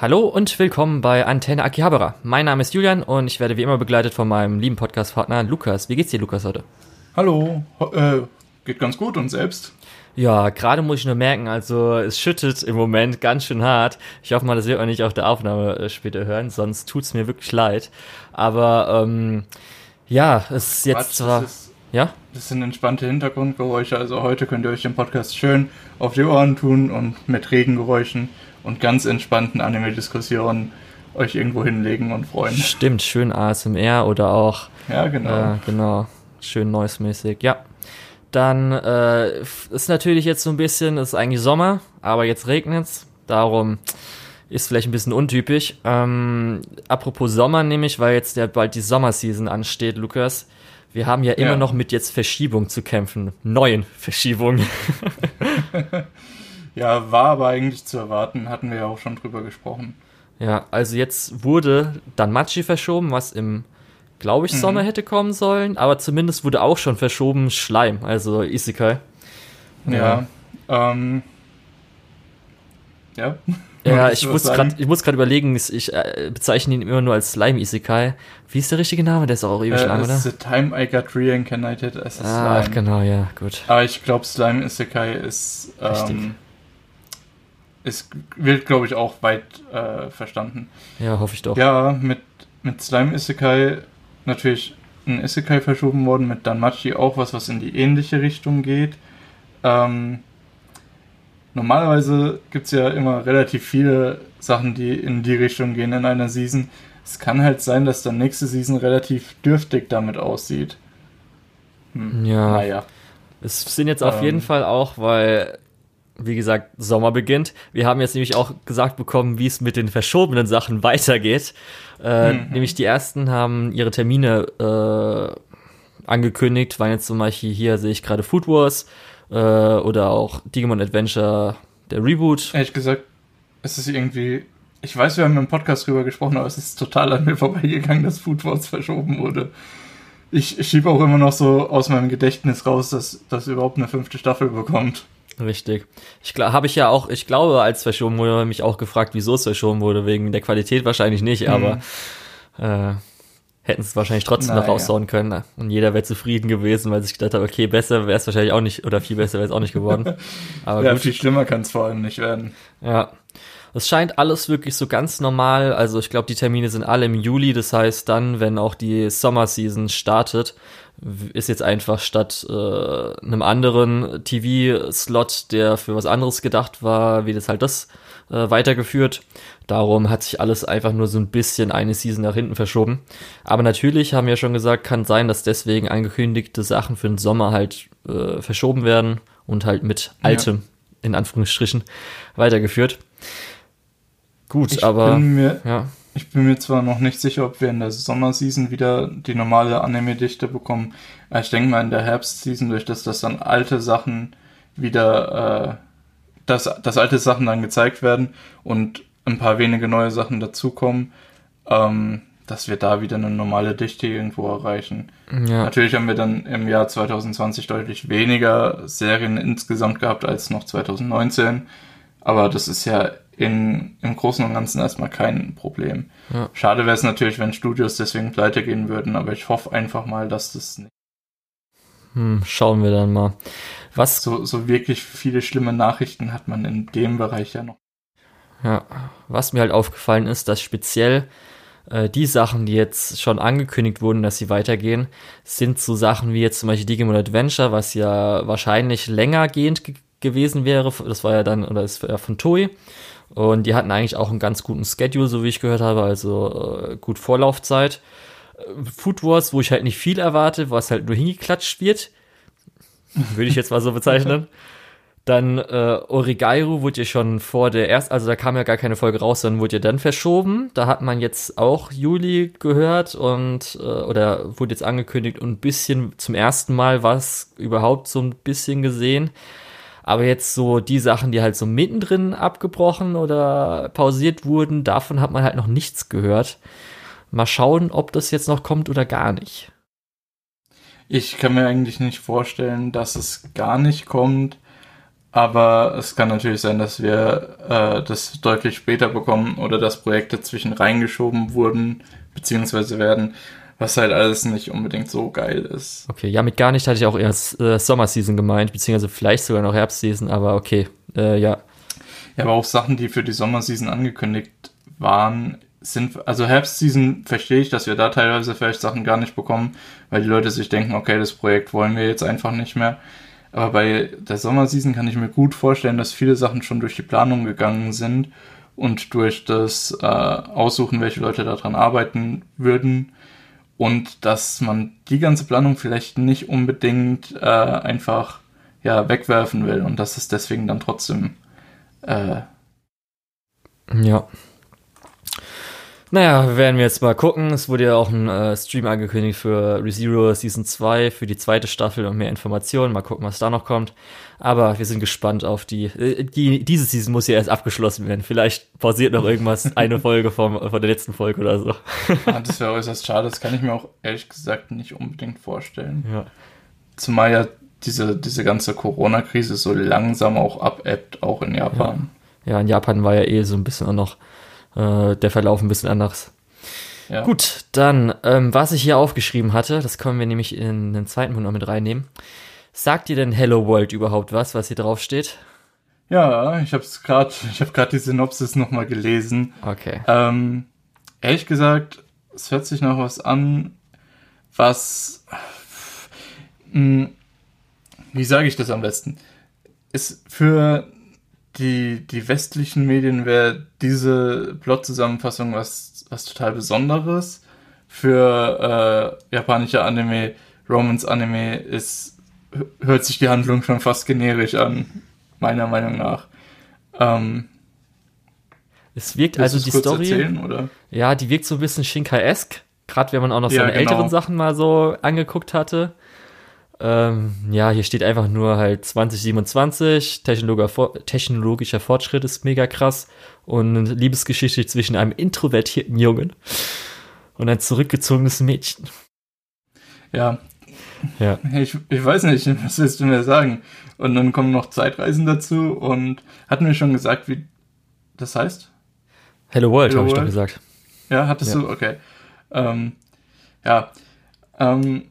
Hallo und willkommen bei Antenne Akihabara. Mein Name ist Julian und ich werde wie immer begleitet von meinem lieben Podcast-Partner Lukas. Wie geht's dir, Lukas, heute? Hallo, äh, geht ganz gut und selbst? Ja, gerade muss ich nur merken, also es schüttet im Moment ganz schön hart. Ich hoffe mal, das wird man nicht auf der Aufnahme äh, später hören, sonst tut's mir wirklich leid. Aber ähm, ja, es ist jetzt Quatsch, zwar. Ist, ja? Das sind entspannte Hintergrundgeräusche, also heute könnt ihr euch den Podcast schön auf die Ohren tun und mit Regengeräuschen und ganz entspannten Anime-Diskussionen euch irgendwo hinlegen und freuen. Stimmt, schön ASMR oder auch. Ja, genau. Äh, genau. Schön noise-mäßig, ja. Dann äh, ist natürlich jetzt so ein bisschen, ist eigentlich Sommer, aber jetzt regnet's. Darum ist vielleicht ein bisschen untypisch. Ähm, apropos Sommer nämlich, weil jetzt ja bald die Sommerseason ansteht, Lukas. Wir haben ja immer ja. noch mit jetzt Verschiebung zu kämpfen. Neuen Verschiebungen. Ja, war aber eigentlich zu erwarten, hatten wir ja auch schon drüber gesprochen. Ja, also jetzt wurde dann Machi verschoben, was im, glaube ich, mhm. Sommer hätte kommen sollen, aber zumindest wurde auch schon verschoben Schleim, also Isekai. Ja, ja. ähm. Ja. Ja, ich, muss grad, ich muss gerade überlegen, ich äh, bezeichne ihn immer nur als Slime Isekai. Wie ist der richtige Name? Der ist auch ewig äh, lang, oder? The Time I Got Reincarnated as a Slime. Ach, genau, ja, gut. Aber ich glaube, Slime Isekai ist ähm, es wird, glaube ich, auch weit äh, verstanden. Ja, hoffe ich doch. Ja, mit, mit Slime Isekai natürlich ein Isekai verschoben worden, mit Danmachi auch was, was in die ähnliche Richtung geht. Ähm, normalerweise gibt es ja immer relativ viele Sachen, die in die Richtung gehen in einer Season. Es kann halt sein, dass dann nächste Season relativ dürftig damit aussieht. Hm. Ja. Naja. Es sind jetzt auf ähm, jeden Fall auch, weil wie gesagt, Sommer beginnt. Wir haben jetzt nämlich auch gesagt bekommen, wie es mit den verschobenen Sachen weitergeht. Äh, mhm. Nämlich die ersten haben ihre Termine äh, angekündigt, waren jetzt zum Beispiel hier sehe ich gerade Food Wars äh, oder auch Digimon Adventure, der Reboot. Ehrlich gesagt, es ist irgendwie, ich weiß, wir haben im Podcast drüber gesprochen, aber es ist total an mir vorbeigegangen, dass Food Wars verschoben wurde. Ich schiebe auch immer noch so aus meinem Gedächtnis raus, dass das überhaupt eine fünfte Staffel bekommt. Richtig. Ich glaube, habe ich ja auch, ich glaube, als verschoben wurde, mich auch gefragt, wieso es verschoben wurde, wegen der Qualität wahrscheinlich nicht, mhm. aber äh, hätten es wahrscheinlich trotzdem naja. noch raushauen können. Und jeder wäre zufrieden gewesen, weil sich gedacht hat, okay, besser wäre es wahrscheinlich auch nicht, oder viel besser wäre es auch nicht geworden. Aber ja, gut. viel schlimmer kann es vor allem nicht werden. Ja. Es scheint alles wirklich so ganz normal. Also ich glaube, die Termine sind alle im Juli. Das heißt dann, wenn auch die Summer Season startet, ist jetzt einfach statt äh, einem anderen TV-Slot, der für was anderes gedacht war, wie das halt das äh, weitergeführt. Darum hat sich alles einfach nur so ein bisschen eine Season nach hinten verschoben. Aber natürlich, haben wir schon gesagt, kann sein, dass deswegen angekündigte Sachen für den Sommer halt äh, verschoben werden und halt mit altem, ja. in Anführungsstrichen, weitergeführt. Gut, ich aber. Mir, ja. Ich bin mir zwar noch nicht sicher, ob wir in der Sommerseason wieder die normale Anime-Dichte bekommen. Aber ich denke mal in der Herbstseason, durch das, dass dann alte Sachen wieder, äh, dass, dass alte Sachen dann gezeigt werden und ein paar wenige neue Sachen dazukommen, ähm, dass wir da wieder eine normale Dichte irgendwo erreichen. Ja. Natürlich haben wir dann im Jahr 2020 deutlich weniger Serien insgesamt gehabt als noch 2019. Aber das ist ja in, im Großen und Ganzen erstmal kein Problem. Ja. Schade wäre es natürlich, wenn Studios deswegen pleite gehen würden, aber ich hoffe einfach mal, dass das nicht. Hm, schauen wir dann mal. Was so, so wirklich viele schlimme Nachrichten hat man in dem Bereich ja noch. Ja, was mir halt aufgefallen ist, dass speziell äh, die Sachen, die jetzt schon angekündigt wurden, dass sie weitergehen, sind so Sachen wie jetzt zum Beispiel Digimon Adventure, was ja wahrscheinlich längergehend ge gewesen wäre. Das war ja dann, oder ist ja von Toei. Und die hatten eigentlich auch einen ganz guten Schedule, so wie ich gehört habe, also äh, gut Vorlaufzeit. Food Wars, wo ich halt nicht viel erwarte, was halt nur hingeklatscht wird, würde ich jetzt mal so bezeichnen. Dann äh, Origairu wurde ja schon vor der erst, also da kam ja gar keine Folge raus, dann wurde ja dann verschoben. Da hat man jetzt auch Juli gehört und äh, oder wurde jetzt angekündigt und ein bisschen zum ersten Mal was überhaupt so ein bisschen gesehen. Aber jetzt so die Sachen, die halt so mittendrin abgebrochen oder pausiert wurden, davon hat man halt noch nichts gehört. Mal schauen, ob das jetzt noch kommt oder gar nicht. Ich kann mir eigentlich nicht vorstellen, dass es gar nicht kommt. Aber es kann natürlich sein, dass wir äh, das deutlich später bekommen oder dass Projekte zwischen reingeschoben wurden, beziehungsweise werden, was halt alles nicht unbedingt so geil ist. Okay, ja, mit gar nicht hatte ich auch erst äh, Sommerseason gemeint, beziehungsweise vielleicht sogar noch Herbstseason, aber okay, äh, ja. Ja, aber auch Sachen, die für die Sommerseason angekündigt waren, sind, also Herbstseason verstehe ich, dass wir da teilweise vielleicht Sachen gar nicht bekommen, weil die Leute sich denken, okay, das Projekt wollen wir jetzt einfach nicht mehr. Aber bei der Sommerseason kann ich mir gut vorstellen, dass viele Sachen schon durch die Planung gegangen sind und durch das äh, Aussuchen, welche Leute daran arbeiten würden und dass man die ganze Planung vielleicht nicht unbedingt äh, einfach ja wegwerfen will und dass es deswegen dann trotzdem äh, ja naja, werden wir jetzt mal gucken. Es wurde ja auch ein äh, Stream angekündigt für ReZero Season 2, für die zweite Staffel und mehr Informationen. Mal gucken, was da noch kommt. Aber wir sind gespannt auf die, äh, die, diese Season muss ja erst abgeschlossen werden. Vielleicht pausiert noch irgendwas, eine Folge vom, von der letzten Folge oder so. ah, das wäre äußerst schade. Das kann ich mir auch ehrlich gesagt nicht unbedingt vorstellen. Ja. Zumal ja diese, diese ganze Corona-Krise so langsam auch abebbt, auch in Japan. Ja. ja, in Japan war ja eh so ein bisschen auch noch äh, der Verlauf ein bisschen anders. Ja. Gut, dann, ähm, was ich hier aufgeschrieben hatte, das können wir nämlich in den zweiten Punkt noch mit reinnehmen. Sagt dir denn Hello World überhaupt was, was hier drauf steht? Ja, ich habe es gerade, ich habe gerade die Synopsis noch mal gelesen. Okay. Ähm, ehrlich gesagt, es hört sich noch was an, was, mh, hm, wie sage ich das am besten? Ist für die, die westlichen Medien wäre diese Plot-Zusammenfassung was, was total Besonderes. Für äh, japanische Anime, Romance-Anime ist, hört sich die Handlung schon fast generisch an, meiner Meinung nach. Ähm, es wirkt also die Story. Erzählen, ja, die wirkt so ein bisschen Shinkai-esque. Gerade wenn man auch noch ja, seine genau. älteren Sachen mal so angeguckt hatte. Ähm, ja, hier steht einfach nur halt 2027, technologischer Fortschritt ist mega krass und Liebesgeschichte zwischen einem introvertierten Jungen und ein zurückgezogenes Mädchen. Ja. Ja. Ich, ich weiß nicht, was willst du mir sagen? Und dann kommen noch Zeitreisen dazu und hatten wir schon gesagt, wie das heißt? Hello World, habe ich doch gesagt. Ja, hattest ja. du? Okay. Ähm, ja. Ähm,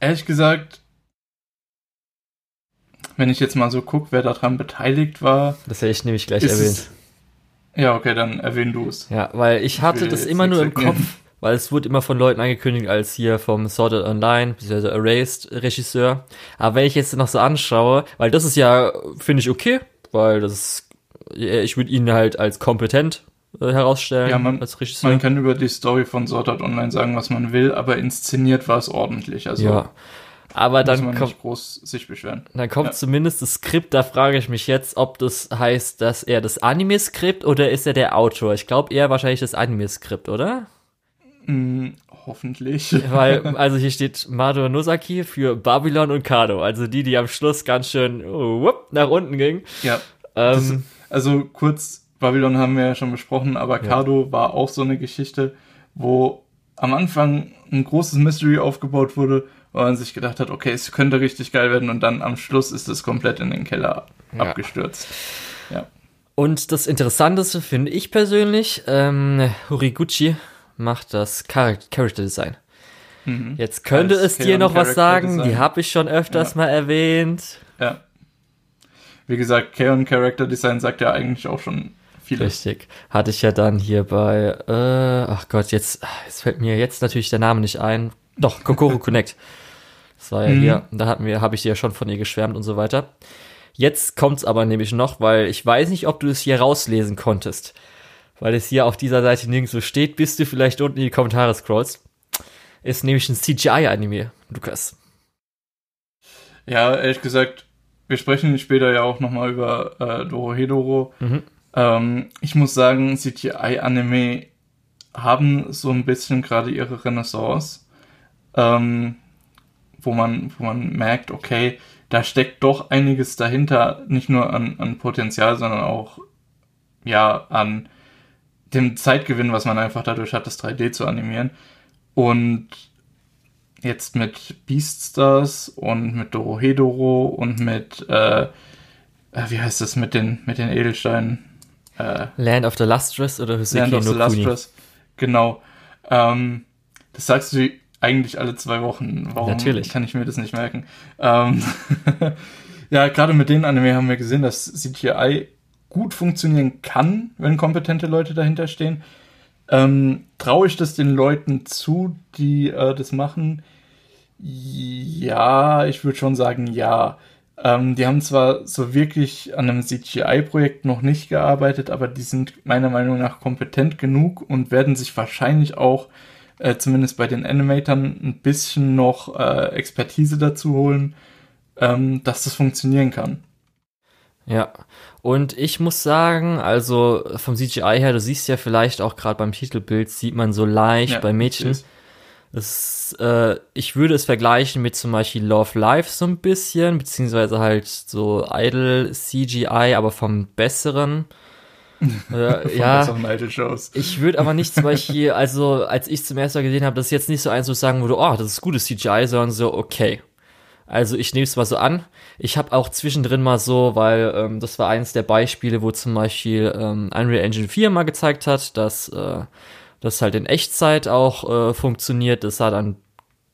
ehrlich gesagt, wenn ich jetzt mal so gucke, wer daran beteiligt war. Das hätte ich nämlich gleich erwähnt. Ja, okay, dann erwähn du es. Ja, weil ich hatte das immer nur im Kopf, weil es wurde immer von Leuten angekündigt als hier vom Sorted Online, beziehungsweise Erased Regisseur. Aber wenn ich jetzt noch so anschaue, weil das ist ja, finde ich okay, weil das ist, ich würde ihn halt als kompetent äh, herausstellen ja, man, als Regisseur. Man kann über die Story von Sword Art Online sagen, was man will, aber inszeniert war es ordentlich. Also ja. Aber dann muss man kommt, nicht groß sich beschweren. Dann kommt ja. zumindest das Skript, da frage ich mich jetzt, ob das heißt, dass er das Anime-Skript oder ist er der Autor? Ich glaube eher wahrscheinlich das Anime-Skript, oder? Mm, hoffentlich. Weil, also hier steht Mado Nozaki für Babylon und Kado, also die, die am Schluss ganz schön oh, whoop, nach unten ging. Ja. Ähm, das, also kurz Babylon haben wir ja schon besprochen, aber ja. Cardo war auch so eine Geschichte, wo am Anfang ein großes Mystery aufgebaut wurde, wo man sich gedacht hat, okay, es könnte richtig geil werden und dann am Schluss ist es komplett in den Keller ja. abgestürzt. Ja. Und das Interessanteste finde ich persönlich, ähm, Horiguchi macht das Char Character Design. Mhm. Jetzt könnte Als es dir noch was sagen, Design. die habe ich schon öfters ja. mal erwähnt. Ja. Wie gesagt, Kaon Character Design sagt ja eigentlich auch schon Viele. Richtig. Hatte ich ja dann hier bei, äh, ach Gott, jetzt, jetzt fällt mir jetzt natürlich der Name nicht ein. Doch, Kokoro Connect. Das war ja mhm. hier, da hatten wir, habe ich dir ja schon von ihr geschwärmt und so weiter. Jetzt kommt's aber nämlich noch, weil ich weiß nicht, ob du es hier rauslesen konntest. Weil es hier auf dieser Seite nirgendwo steht, bis du vielleicht unten in die Kommentare scrollst. Ist nämlich ein CGI-Anime, Lukas. Ja, ehrlich gesagt, wir sprechen später ja auch nochmal über äh, Dorohedoro. Mhm. Ähm, ich muss sagen, CGI-Anime haben so ein bisschen gerade ihre Renaissance, ähm, wo, man, wo man merkt, okay, da steckt doch einiges dahinter, nicht nur an, an Potenzial, sondern auch ja an dem Zeitgewinn, was man einfach dadurch hat, das 3D zu animieren. Und jetzt mit Beaststars und mit Dorohedoro und mit äh, äh, wie heißt das mit den, mit den Edelsteinen? Äh, Land of the Lustrous oder Hoseki Land of no the Lustrous, genau. Ähm, das sagst du eigentlich alle zwei Wochen. Warum Natürlich. kann ich mir das nicht merken? Ähm, ja, gerade mit den Anime haben wir gesehen, dass CGI gut funktionieren kann, wenn kompetente Leute dahinter stehen. Ähm, Traue ich das den Leuten zu, die äh, das machen? Ja, ich würde schon sagen, ja. Ähm, die haben zwar so wirklich an einem CGI-Projekt noch nicht gearbeitet, aber die sind meiner Meinung nach kompetent genug und werden sich wahrscheinlich auch, äh, zumindest bei den Animatern, ein bisschen noch äh, Expertise dazu holen, ähm, dass das funktionieren kann. Ja, und ich muss sagen, also vom CGI her, du siehst ja vielleicht auch gerade beim Titelbild, sieht man so leicht ja, bei Mädchen. Es, äh, ich würde es vergleichen mit zum Beispiel Love Life so ein bisschen, beziehungsweise halt so Idol CGI, aber vom besseren. Äh, ja, ich würde aber nicht zum Beispiel, also als ich zum ersten Mal gesehen habe, das ist jetzt nicht so eins, wo ich sagen würde, oh, das ist gutes CGI, sondern so, okay, also ich nehme es mal so an. Ich habe auch zwischendrin mal so, weil ähm, das war eines der Beispiele, wo zum Beispiel ähm, Unreal Engine 4 mal gezeigt hat, dass äh, das halt in Echtzeit auch äh, funktioniert. Das sah dann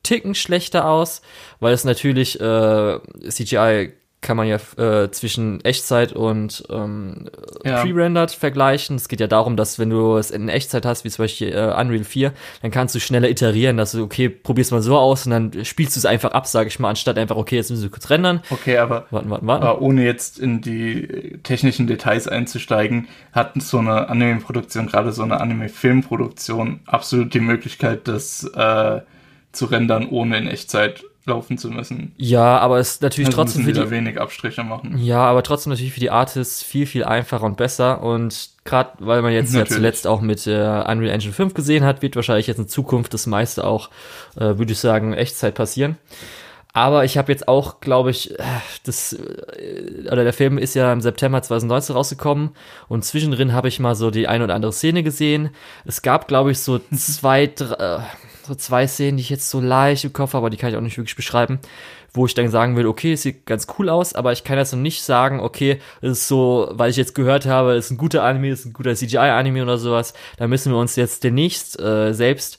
Ticken schlechter aus, weil es natürlich äh, CGI kann man ja äh, zwischen Echtzeit und ähm, ja. Pre-Rendered vergleichen. Es geht ja darum, dass wenn du es in Echtzeit hast, wie zum Beispiel äh, Unreal 4, dann kannst du schneller iterieren, dass du, okay, probier's mal so aus und dann spielst du es einfach ab, sag ich mal, anstatt einfach, okay, jetzt müssen wir kurz rendern. Okay, aber, warten, warten, warten. aber ohne jetzt in die technischen Details einzusteigen, hat so eine Anime-Produktion, gerade so eine Anime-Filmproduktion, absolut die Möglichkeit, das äh, zu rendern, ohne in Echtzeit laufen zu müssen. Ja, aber es ist natürlich also trotzdem für die wenig Abstriche machen. Ja, aber trotzdem natürlich für die Artists viel viel einfacher und besser und gerade weil man jetzt ja zuletzt auch mit äh, Unreal Engine 5 gesehen hat, wird wahrscheinlich jetzt in Zukunft das meiste auch äh, würde ich sagen Echtzeit passieren. Aber ich habe jetzt auch, glaube ich, äh, das äh, oder der Film ist ja im September 2019 rausgekommen und zwischendrin habe ich mal so die ein oder andere Szene gesehen. Es gab, glaube ich, so zwei, drei, äh, so zwei Szenen, die ich jetzt so leicht im Kopf habe, aber die kann ich auch nicht wirklich beschreiben, wo ich dann sagen würde, okay, es sieht ganz cool aus, aber ich kann jetzt noch nicht sagen, okay, es ist so, weil ich jetzt gehört habe, es ist ein guter Anime, es ist ein guter CGI-Anime oder sowas, da müssen wir uns jetzt demnächst äh, selbst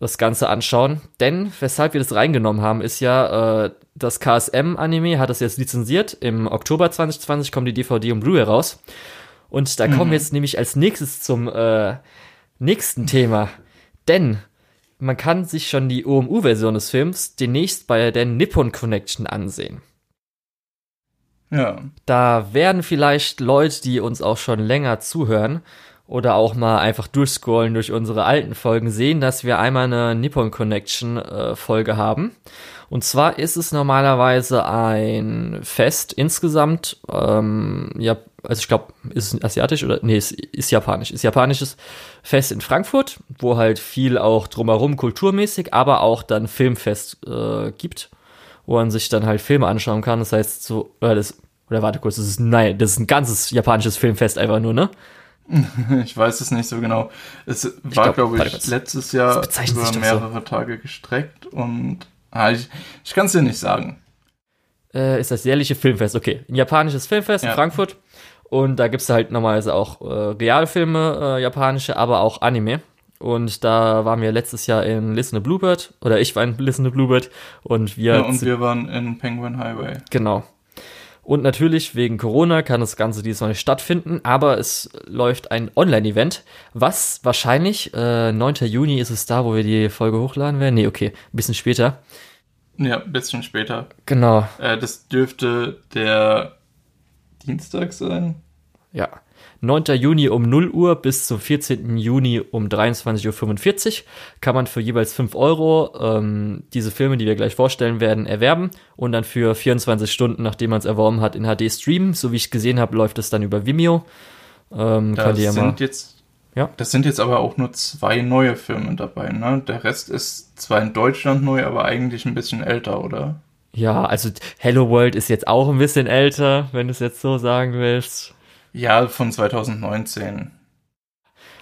das Ganze anschauen. Denn weshalb wir das reingenommen haben, ist ja, äh, das KSM-Anime hat das jetzt lizenziert. Im Oktober 2020 kommt die DVD und Blu-ray raus. Und da mhm. kommen wir jetzt nämlich als nächstes zum äh, nächsten Thema. Denn man kann sich schon die OMU-Version des Films demnächst bei der Nippon Connection ansehen. Ja. Da werden vielleicht Leute, die uns auch schon länger zuhören oder auch mal einfach durchscrollen durch unsere alten Folgen, sehen, dass wir einmal eine Nippon Connection äh, Folge haben. Und zwar ist es normalerweise ein Fest insgesamt, ähm, ja, also ich glaube, ist es asiatisch oder nee, es ist japanisch. Ist japanisches Fest in Frankfurt, wo halt viel auch drumherum kulturmäßig, aber auch dann Filmfest äh, gibt, wo man sich dann halt Filme anschauen kann. Das heißt so, oder das, oder warte kurz, das ist nein, das ist ein ganzes japanisches Filmfest einfach nur, ne? Ich weiß es nicht so genau. Es war, glaube glaub ich, letztes Jahr über mehrere so. Tage gestreckt und ich, ich kann es dir nicht sagen. Äh, ist das jährliche Filmfest, okay. Ein japanisches Filmfest ja. in Frankfurt. Und da gibt es halt normalerweise auch äh, Realfilme, äh, japanische, aber auch Anime. Und da waren wir letztes Jahr in Listen to Bluebird, oder ich war in Listen to Bluebird und wir. Ja, und wir waren in Penguin Highway. Genau. Und natürlich wegen Corona kann das Ganze diesmal nicht stattfinden, aber es läuft ein Online-Event, was wahrscheinlich, äh, 9. Juni ist es da, wo wir die Folge hochladen werden. Nee, okay, ein bisschen später. Ja, ein bisschen später. Genau. Äh, das dürfte der Dienstag sein. Ja. 9. Juni um 0 Uhr bis zum 14. Juni um 23.45 Uhr kann man für jeweils 5 Euro ähm, diese Filme, die wir gleich vorstellen werden, erwerben und dann für 24 Stunden, nachdem man es erworben hat, in HD streamen. So wie ich gesehen habe, läuft es dann über Vimeo. Ähm, das, sind ja jetzt, ja? das sind jetzt aber auch nur zwei neue Filme dabei. Ne? Der Rest ist zwar in Deutschland neu, aber eigentlich ein bisschen älter, oder? Ja, also Hello World ist jetzt auch ein bisschen älter, wenn du es jetzt so sagen willst. Ja, von 2019.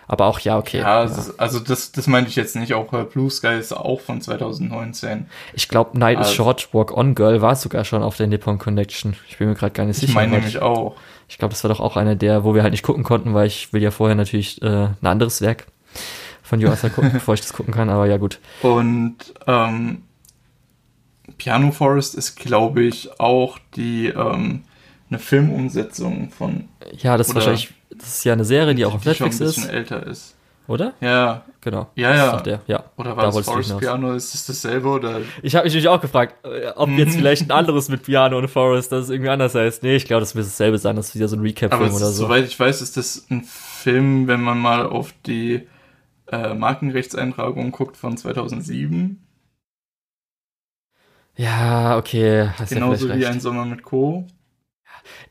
Aber auch, ja, okay. Ja, ja. Also das, das meinte ich jetzt nicht. Auch äh, Blue Sky ist auch von 2019. Ich glaube, Night also, is Short, Walk On Girl war sogar schon auf der Nippon Connection. Ich bin mir gerade gar nicht sicher. Ich meine nämlich auch. Ich glaube, das war doch auch einer der, wo wir halt nicht gucken konnten, weil ich will ja vorher natürlich äh, ein anderes Werk von Yuasa gucken, bevor ich das gucken kann, aber ja gut. Und ähm, Piano Forest ist, glaube ich, auch die ähm, eine Filmumsetzung von. Ja, das ist wahrscheinlich, das ist ja eine Serie, die auch auf Netflix ist. Die schon ein bisschen älter ist. Oder? Ja. Genau. Ja, ja. Der. ja. Oder war da das Forest Piano? Ist das dasselbe oder? Ich habe mich nämlich auch gefragt, äh, ob jetzt vielleicht ein anderes mit Piano und Forest, das irgendwie anders heißt. Nee, ich glaube, das wird dasselbe sein. Das ist wieder so ein Recap-Film oder so. Soweit ich weiß, ist das ein Film, wenn man mal auf die äh, Markenrechtseintragung guckt von 2007. Ja, okay. Hast Genauso ja wie ein Sommer mit Co.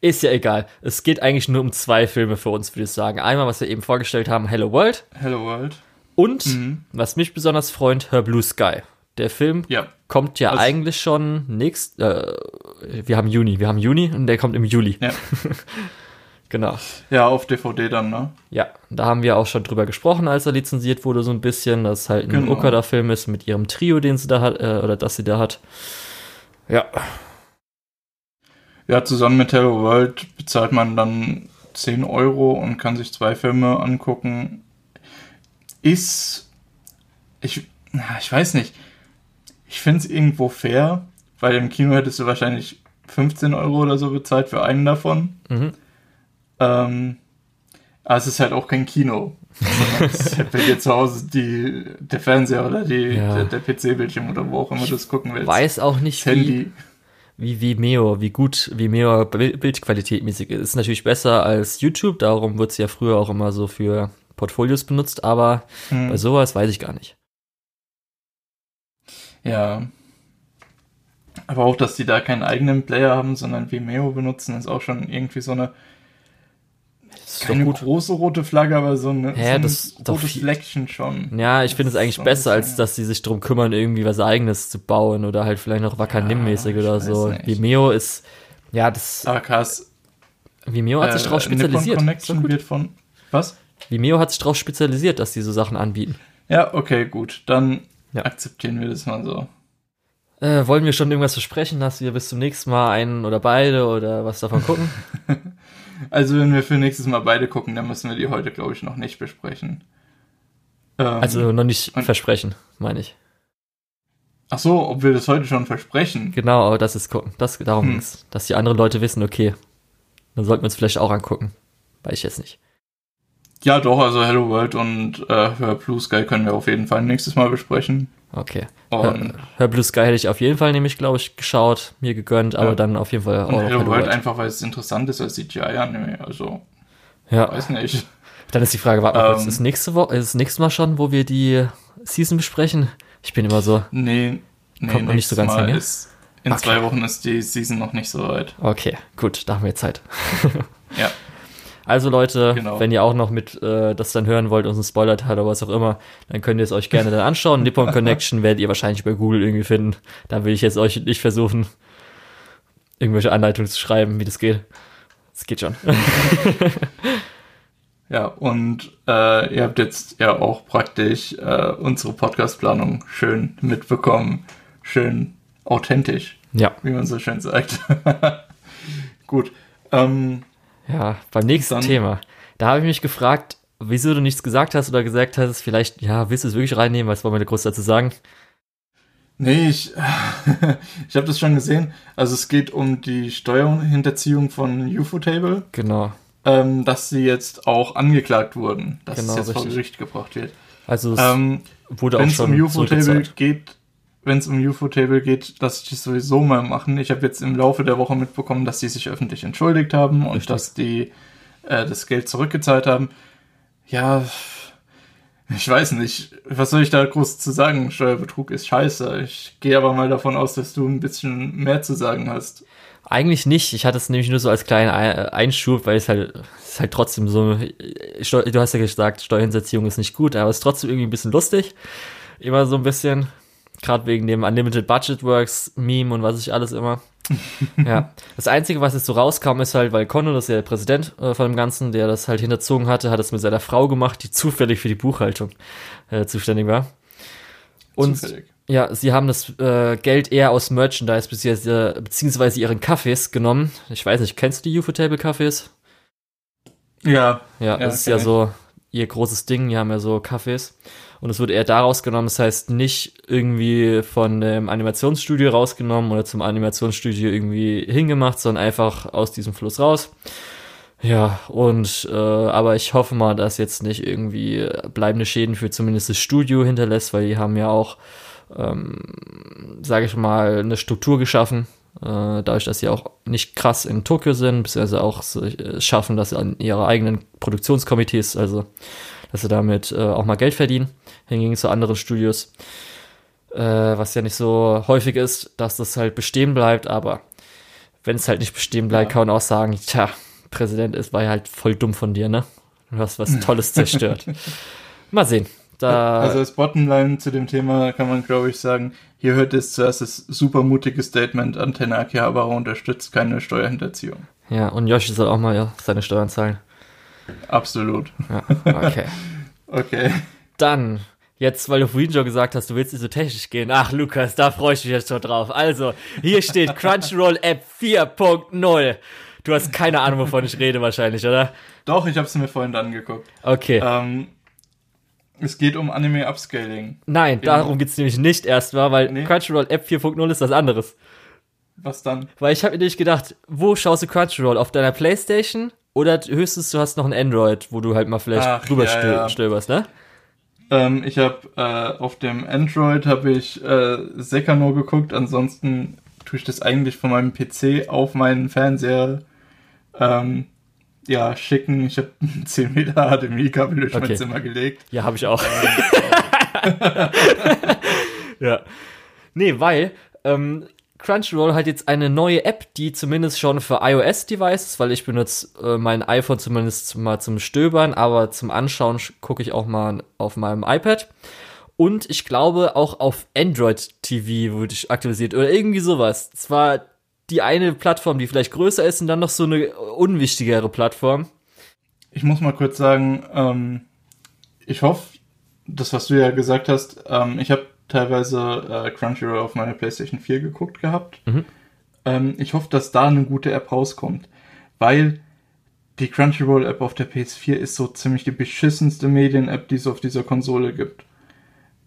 Ist ja egal. Es geht eigentlich nur um zwei Filme für uns, würde ich sagen. Einmal, was wir eben vorgestellt haben, Hello World. Hello World. Und, mhm. was mich besonders freut, Her Blue Sky. Der Film ja. kommt ja also, eigentlich schon nächst, äh, wir haben Juni, wir haben Juni und der kommt im Juli. Ja. genau. Ja, auf DVD dann, ne? Ja, da haben wir auch schon drüber gesprochen, als er lizenziert wurde, so ein bisschen, dass halt ein genau. Okada-Film ist mit ihrem Trio, den sie da hat, äh, oder das sie da hat. Ja, ja, zusammen mit Hello World bezahlt man dann 10 Euro und kann sich zwei Filme angucken. Ist, ich, ich weiß nicht, ich finde es irgendwo fair, weil im Kino hättest du wahrscheinlich 15 Euro oder so bezahlt für einen davon. Mhm. Ähm, aber es ist halt auch kein Kino. es ist halt bei dir zu Hause die, der Fernseher oder die, ja. der, der PC-Bildschirm oder wo auch immer du es gucken willst. Weiß auch nicht, das Handy. Wie wie Vimeo, wie gut Vimeo Bildqualität mäßig ist. Ist natürlich besser als YouTube, darum wird es ja früher auch immer so für Portfolios benutzt, aber hm. bei sowas weiß ich gar nicht. Ja. Aber auch, dass die da keinen eigenen Player haben, sondern Vimeo benutzen, ist auch schon irgendwie so eine keine große rote Flagge, aber so, eine, ja, so das ein rotes Fleckchen schon. Ja, ich finde es eigentlich besser, als dass sie sich drum kümmern, irgendwie was eigenes zu bauen oder halt vielleicht noch Wakanim-mäßig ja, oder so. Nicht. Vimeo ist, ja, das. Ah, krass. Vimeo hat sich äh, darauf spezialisiert. Connection wird von, was? Vimeo hat sich darauf spezialisiert, dass die so Sachen anbieten. Ja, okay, gut. Dann ja. akzeptieren wir das mal so. Äh, wollen wir schon irgendwas versprechen, dass wir bis zum nächsten Mal einen oder beide oder was davon gucken? Also wenn wir für nächstes Mal beide gucken, dann müssen wir die heute, glaube ich, noch nicht besprechen. Ähm, also noch nicht versprechen, meine ich. Ach so, ob wir das heute schon versprechen? Genau, aber das ist gucken. Das darum hm. ging's, dass die anderen Leute wissen, okay, dann sollten wir uns vielleicht auch angucken. Weiß ich jetzt nicht. Ja, doch, also Hello World und äh, Blue Sky können wir auf jeden Fall nächstes Mal besprechen. Okay. Und Her Blue Sky hätte ich auf jeden Fall nämlich, glaube ich, geschaut, mir gegönnt, aber ja. dann auf jeden Fall auch. Und Hello, World, einfach, weil es interessant ist als CGI-Anime, also. Ja. Weiß nicht. Dann ist die Frage, warte mal, ähm, ist, nächste Woche, ist das nächste Mal schon, wo wir die Season besprechen? Ich bin immer so. Nee, nee kommt noch nicht so ganz hin. In okay. zwei Wochen ist die Season noch nicht so weit. Okay, gut, da haben wir Zeit. ja. Also Leute, genau. wenn ihr auch noch mit äh, das dann hören wollt, unseren Spoiler-Teil oder was auch immer, dann könnt ihr es euch gerne dann anschauen. Nippon Connection werdet ihr wahrscheinlich bei Google irgendwie finden. Da will ich jetzt euch nicht versuchen, irgendwelche Anleitungen zu schreiben, wie das geht. Das geht schon. ja, und äh, ihr habt jetzt ja auch praktisch äh, unsere Podcast-Planung schön mitbekommen. Schön authentisch. Ja. Wie man so schön sagt. Gut. Ähm, ja, beim nächsten Dann, Thema. Da habe ich mich gefragt, wieso du nichts gesagt hast oder gesagt hast, vielleicht, ja, willst du es wirklich reinnehmen, was wollen wir da groß dazu sagen? Nee, ich, ich habe das schon gesehen. Also es geht um die Steuerhinterziehung von UFO-Table. Genau. Ähm, dass sie jetzt auch angeklagt wurden, dass genau, es jetzt richtig. vor Gericht gebracht wird. Also es ähm, wurde auch schon um UFO-Table geht, wenn es um UFO-Table geht, dass ich das sowieso mal machen. Ich habe jetzt im Laufe der Woche mitbekommen, dass die sich öffentlich entschuldigt haben und dass die äh, das Geld zurückgezahlt haben. Ja, ich weiß nicht. Was soll ich da groß zu sagen? Steuerbetrug ist scheiße. Ich gehe aber mal davon aus, dass du ein bisschen mehr zu sagen hast. Eigentlich nicht. Ich hatte es nämlich nur so als kleinen Einschub, weil es halt, es ist halt trotzdem so, du hast ja gesagt, Steuerhinterziehung ist nicht gut, aber es ist trotzdem irgendwie ein bisschen lustig. Immer so ein bisschen. Gerade wegen dem Unlimited Budget Works Meme und was ich alles immer. ja. Das Einzige, was jetzt so rauskam, ist halt, weil Conno, das ist ja der Präsident äh, von dem Ganzen, der das halt hinterzogen hatte, hat es mit seiner Frau gemacht, die zufällig für die Buchhaltung äh, zuständig war. Und zufällig. ja, sie haben das äh, Geld eher aus Merchandise beziehungsweise, beziehungsweise ihren Kaffees genommen. Ich weiß nicht, kennst du die UFO-Table-Kaffees? Ja. Ja, das ja, ist ja so ihr großes Ding, die haben ja so Kaffees. Und es wird eher daraus genommen, das heißt nicht irgendwie von dem Animationsstudio rausgenommen oder zum Animationsstudio irgendwie hingemacht, sondern einfach aus diesem Fluss raus. Ja, und äh, aber ich hoffe mal, dass jetzt nicht irgendwie bleibende Schäden für zumindest das Studio hinterlässt, weil die haben ja auch, ähm, sage ich mal, eine Struktur geschaffen, äh, dadurch, dass sie auch nicht krass in Tokio sind, beziehungsweise auch äh, schaffen, dass sie an ihre eigenen Produktionskomitees, also dass sie damit äh, auch mal Geld verdienen, hingegen zu anderen Studios. Äh, was ja nicht so häufig ist, dass das halt bestehen bleibt, aber wenn es halt nicht bestehen bleibt, ja. kann man auch sagen, tja, Präsident ist, war ja halt voll dumm von dir, ne? Du hast was Tolles zerstört. mal sehen. Da also als Bottomline zu dem Thema kann man, glaube ich, sagen, hier hört es zuerst das super mutige Statement, Antenne Akihabara unterstützt keine Steuerhinterziehung. Ja, und Yoshi soll auch mal ja, seine Steuern zahlen. Absolut. Ja, okay. okay. Dann, jetzt, weil du vorhin schon gesagt hast, du willst nicht so technisch gehen. Ach, Lukas, da freue ich mich jetzt schon drauf. Also, hier steht Crunchyroll App 4.0. Du hast keine Ahnung, wovon ich rede wahrscheinlich, oder? Doch, ich habe es mir vorhin angeguckt. Okay. Ähm, es geht um Anime Upscaling. Nein, genau. darum geht's nämlich nicht erstmal, weil nee. Crunchyroll App 4.0 ist was anderes. Was dann? Weil ich habe mir nämlich gedacht, wo schaust du Crunchyroll? Auf deiner Playstation? Oder höchstens du hast noch ein Android, wo du halt mal vielleicht Ach, drüber ja, ja. stöberst, ne? Ähm, ich habe äh, auf dem Android habe ich äh, Sekano geguckt, ansonsten tue ich das eigentlich von meinem PC auf meinen Fernseher ähm, ja, schicken. Ich habe 10 Meter HDMI-Kabel durch okay. mein Zimmer gelegt. Ja, habe ich auch. ja. Nee, weil ähm, Crunchyroll hat jetzt eine neue App, die zumindest schon für iOS-Devices, weil ich benutze äh, mein iPhone zumindest mal zum Stöbern, aber zum Anschauen gucke ich auch mal auf meinem iPad. Und ich glaube auch auf Android TV wurde ich aktualisiert oder irgendwie sowas. Zwar die eine Plattform, die vielleicht größer ist und dann noch so eine unwichtigere Plattform. Ich muss mal kurz sagen, ähm, ich hoffe, das, was du ja gesagt hast, ähm, ich habe teilweise äh, Crunchyroll auf meiner PlayStation 4 geguckt gehabt. Mhm. Ähm, ich hoffe, dass da eine gute App rauskommt, weil die Crunchyroll-App auf der PS4 ist so ziemlich die beschissenste Medien-App, die es auf dieser Konsole gibt.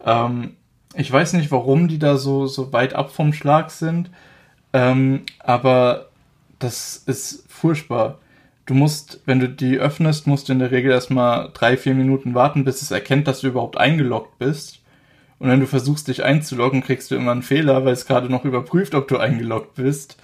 Ähm, ich weiß nicht, warum die da so, so weit ab vom Schlag sind. Ähm, aber das ist furchtbar. Du musst, wenn du die öffnest, musst du in der Regel erstmal drei, vier Minuten warten, bis es erkennt, dass du überhaupt eingeloggt bist. Und wenn du versuchst, dich einzuloggen, kriegst du immer einen Fehler, weil es gerade noch überprüft, ob du eingeloggt bist.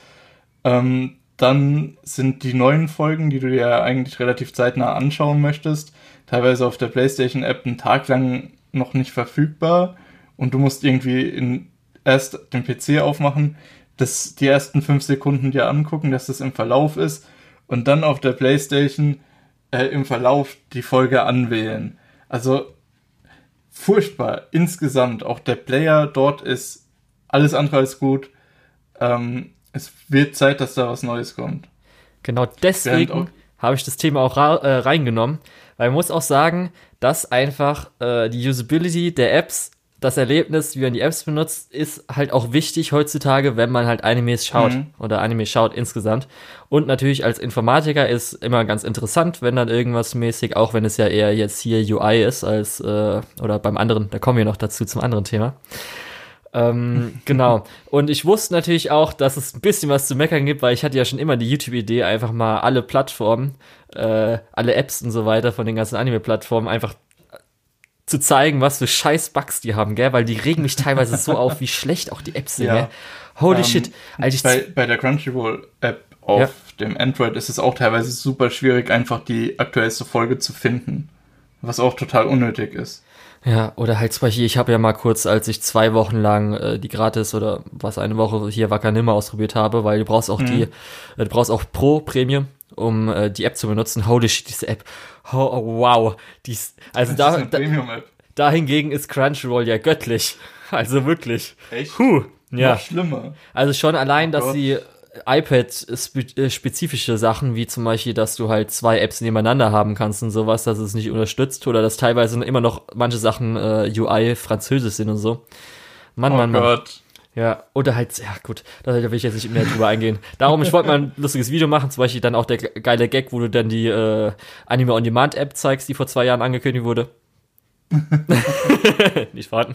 Ähm, dann sind die neuen Folgen, die du dir eigentlich relativ zeitnah anschauen möchtest, teilweise auf der PlayStation-App einen Tag lang noch nicht verfügbar. Und du musst irgendwie in, erst den PC aufmachen, das die ersten fünf Sekunden dir angucken, dass das im Verlauf ist und dann auf der Playstation äh, im Verlauf die Folge anwählen. Also furchtbar insgesamt. Auch der Player dort ist alles andere als gut. Ähm, es wird Zeit, dass da was Neues kommt. Genau deswegen habe ich das Thema auch äh, reingenommen, weil man muss auch sagen, dass einfach äh, die Usability der Apps das Erlebnis, wie man die Apps benutzt, ist halt auch wichtig heutzutage, wenn man halt Animes schaut mhm. oder Anime schaut insgesamt. Und natürlich als Informatiker ist immer ganz interessant, wenn dann irgendwas mäßig, auch wenn es ja eher jetzt hier UI ist als äh, oder beim anderen, da kommen wir noch dazu zum anderen Thema. Ähm, genau. Und ich wusste natürlich auch, dass es ein bisschen was zu meckern gibt, weil ich hatte ja schon immer die YouTube-Idee, einfach mal alle Plattformen, äh, alle Apps und so weiter von den ganzen Anime-Plattformen einfach zu zeigen, was für scheiß Bugs die haben, gell? Weil die regen mich teilweise so auf, wie schlecht auch die Apps sind, ja. gell? Holy ähm, shit. Als bei, bei der Crunchyroll-App auf ja. dem Android ist es auch teilweise super schwierig, einfach die aktuellste Folge zu finden. Was auch total unnötig ist. Ja, oder halt zum Beispiel, ich habe ja mal kurz, als ich zwei Wochen lang äh, die gratis oder was eine Woche hier Wacker nimmer ausprobiert habe, weil du brauchst auch mhm. die, äh, du brauchst auch Pro Premium, um äh, die App zu benutzen. Holy shit, diese App. Oh, oh wow. Dies, also da, da, da hingegen ist Crunchyroll ja göttlich. Also wirklich. Echt? Huh. Ja. Noch schlimmer. Also schon allein, oh dass Gott. sie iPad-spezifische Sachen, wie zum Beispiel, dass du halt zwei Apps nebeneinander haben kannst und sowas, dass es nicht unterstützt oder dass teilweise immer noch manche Sachen äh, UI französisch sind und so. Mann, oh Mann, Mann. Ja, oder halt, ja gut, da will ich jetzt nicht mehr drüber eingehen. Darum, ich wollte mal ein lustiges Video machen, zum Beispiel dann auch der geile Gag, wo du dann die äh, Anime On Demand App zeigst, die vor zwei Jahren angekündigt wurde. nicht verraten.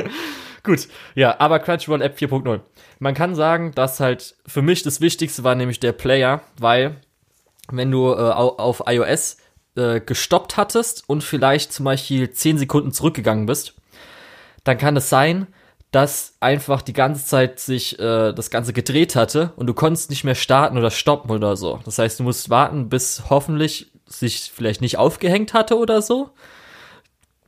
gut, ja, aber Crunchyroll App 4.0. Man kann sagen, dass halt für mich das Wichtigste war nämlich der Player, weil wenn du äh, auf iOS äh, gestoppt hattest und vielleicht zum Beispiel 10 Sekunden zurückgegangen bist, dann kann es sein, dass einfach die ganze Zeit sich äh, das Ganze gedreht hatte und du konntest nicht mehr starten oder stoppen oder so. Das heißt, du musst warten, bis hoffentlich sich vielleicht nicht aufgehängt hatte oder so.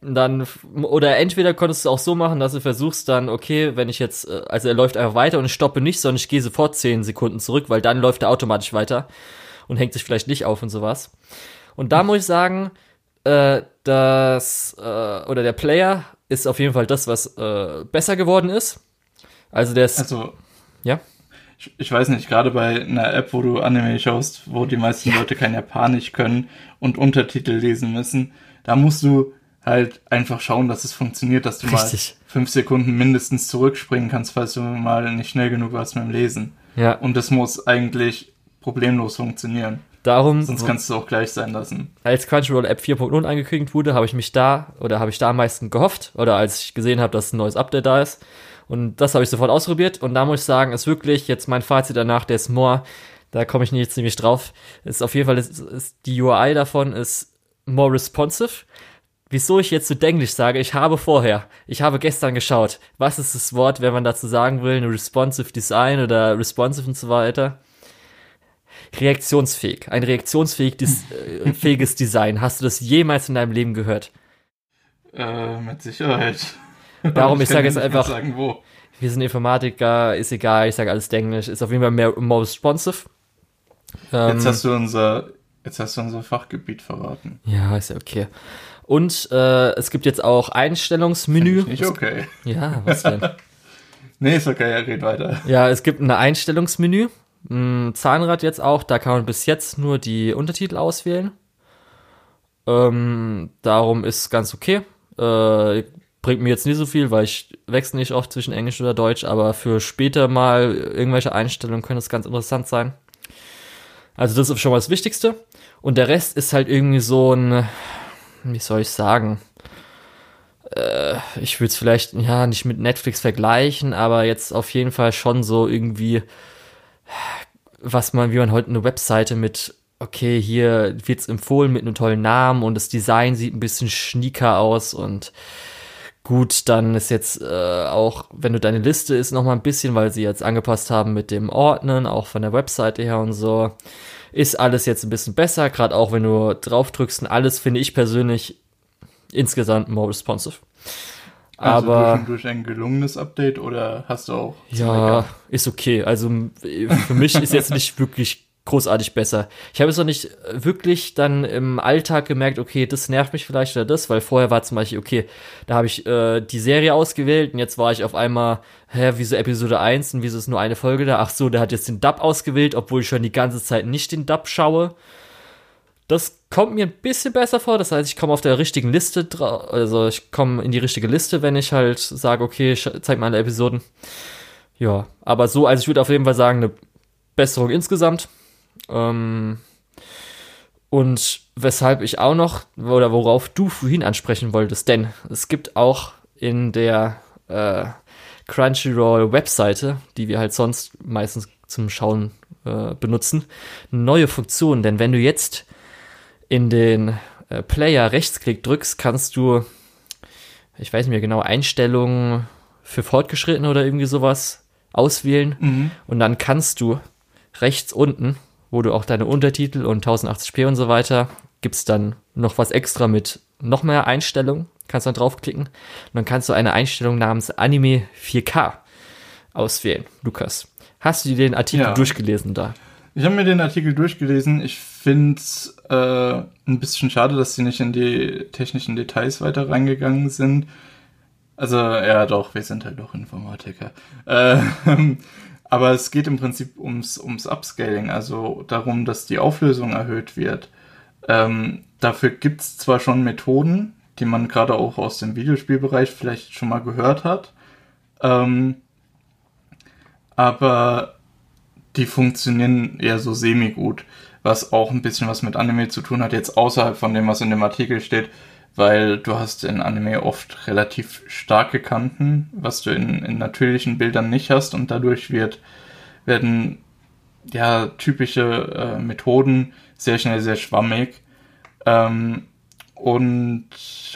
Dann, oder entweder konntest du auch so machen, dass du versuchst dann, okay, wenn ich jetzt, äh, also er läuft einfach weiter und ich stoppe nicht, sondern ich gehe sofort 10 Sekunden zurück, weil dann läuft er automatisch weiter und hängt sich vielleicht nicht auf und sowas. Und da muss ich sagen, äh, dass, äh, oder der Player ist auf jeden Fall das, was äh, besser geworden ist. Also der ist. Also. Ja. Ich, ich weiß nicht, gerade bei einer App, wo du Anime schaust, wo die meisten ja. Leute kein Japanisch können und Untertitel lesen müssen, da musst du halt einfach schauen, dass es funktioniert, dass du Richtig. mal fünf Sekunden mindestens zurückspringen kannst, falls du mal nicht schnell genug warst mit dem Lesen. Ja. Und das muss eigentlich problemlos funktionieren. Darum, Sonst kannst du auch gleich sein lassen. Als Crunchyroll App 4.0 angekündigt wurde, habe ich mich da oder habe ich da am meisten gehofft oder als ich gesehen habe, dass ein neues Update da ist. Und das habe ich sofort ausprobiert und da muss ich sagen, ist wirklich jetzt mein Fazit danach, der ist more, da komme ich jetzt nämlich drauf, ist auf jeden Fall, ist, ist, die UI davon ist more responsive. Wieso ich jetzt so denklich sage, ich habe vorher, ich habe gestern geschaut, was ist das Wort, wenn man dazu sagen will, responsive Design oder responsive und so weiter reaktionsfähig. Ein reaktionsfähiges äh, Design. Hast du das jemals in deinem Leben gehört? Äh, mit Sicherheit. Darum, ich, ich sage jetzt einfach, sagen, wir sind Informatiker, ist egal, ich sage alles Englisch, ist auf jeden Fall mehr more responsive. Ähm, jetzt hast du unser, jetzt hast du unser Fachgebiet verraten. Ja, ist ja okay. Und äh, es gibt jetzt auch Einstellungsmenü. Nicht okay. Ja, was denn? nee, ist okay, red weiter. Ja, es gibt ein Einstellungsmenü Mm, Zahnrad jetzt auch, da kann man bis jetzt nur die Untertitel auswählen. Ähm, darum ist ganz okay. Äh, bringt mir jetzt nicht so viel, weil ich wechsle nicht oft zwischen Englisch oder Deutsch, aber für später mal irgendwelche Einstellungen können es ganz interessant sein. Also das ist schon mal das Wichtigste. Und der Rest ist halt irgendwie so ein, wie soll ich sagen, äh, ich würde es vielleicht, ja, nicht mit Netflix vergleichen, aber jetzt auf jeden Fall schon so irgendwie was man, wie man heute eine Webseite mit, okay, hier wird's empfohlen mit einem tollen Namen und das Design sieht ein bisschen schnieker aus und gut, dann ist jetzt äh, auch, wenn du deine Liste ist, noch mal ein bisschen, weil sie jetzt angepasst haben mit dem Ordnen, auch von der Webseite her und so, ist alles jetzt ein bisschen besser, gerade auch wenn du drauf drückst und alles finde ich persönlich insgesamt more responsive. Also aber durch, durch ein gelungenes Update oder hast du auch? Ja, ist okay. Also für mich ist jetzt nicht wirklich großartig besser. Ich habe es noch nicht wirklich dann im Alltag gemerkt, okay, das nervt mich vielleicht oder das, weil vorher war zum Beispiel, okay, da habe ich äh, die Serie ausgewählt und jetzt war ich auf einmal, hä, wieso Episode 1 und wieso ist nur eine Folge da? Ach so, der hat jetzt den Dub ausgewählt, obwohl ich schon die ganze Zeit nicht den Dub schaue. Das kommt mir ein bisschen besser vor. Das heißt, ich komme auf der richtigen Liste drauf. Also ich komme in die richtige Liste, wenn ich halt sage, okay, ich zeig mal alle Episoden. Ja, aber so, also ich würde auf jeden Fall sagen, eine Besserung insgesamt. Ähm, und weshalb ich auch noch, oder worauf du vorhin ansprechen wolltest, denn es gibt auch in der äh, Crunchyroll-Webseite, die wir halt sonst meistens zum Schauen äh, benutzen, neue Funktion. Denn wenn du jetzt in den äh, Player Rechtsklick drückst, kannst du, ich weiß nicht mehr genau, Einstellungen für Fortgeschrittene oder irgendwie sowas auswählen. Mhm. Und dann kannst du rechts unten, wo du auch deine Untertitel und 1080p und so weiter, gibt's dann noch was extra mit noch mehr Einstellungen. Kannst dann draufklicken. Und dann kannst du eine Einstellung namens Anime 4K auswählen, Lukas. Hast du dir den Artikel ja. durchgelesen da? Ich habe mir den Artikel durchgelesen. Ich finde es äh, ein bisschen schade, dass sie nicht in die technischen Details weiter reingegangen sind. Also, ja, doch, wir sind halt doch Informatiker. Äh, Aber es geht im Prinzip ums, ums Upscaling, also darum, dass die Auflösung erhöht wird. Ähm, dafür gibt es zwar schon Methoden, die man gerade auch aus dem Videospielbereich vielleicht schon mal gehört hat, ähm, aber die funktionieren eher so semi-gut, was auch ein bisschen was mit Anime zu tun hat, jetzt außerhalb von dem, was in dem Artikel steht, weil du hast in Anime oft relativ starke Kanten, was du in, in natürlichen Bildern nicht hast und dadurch wird, werden ja typische äh, Methoden sehr schnell sehr schwammig. Ähm, und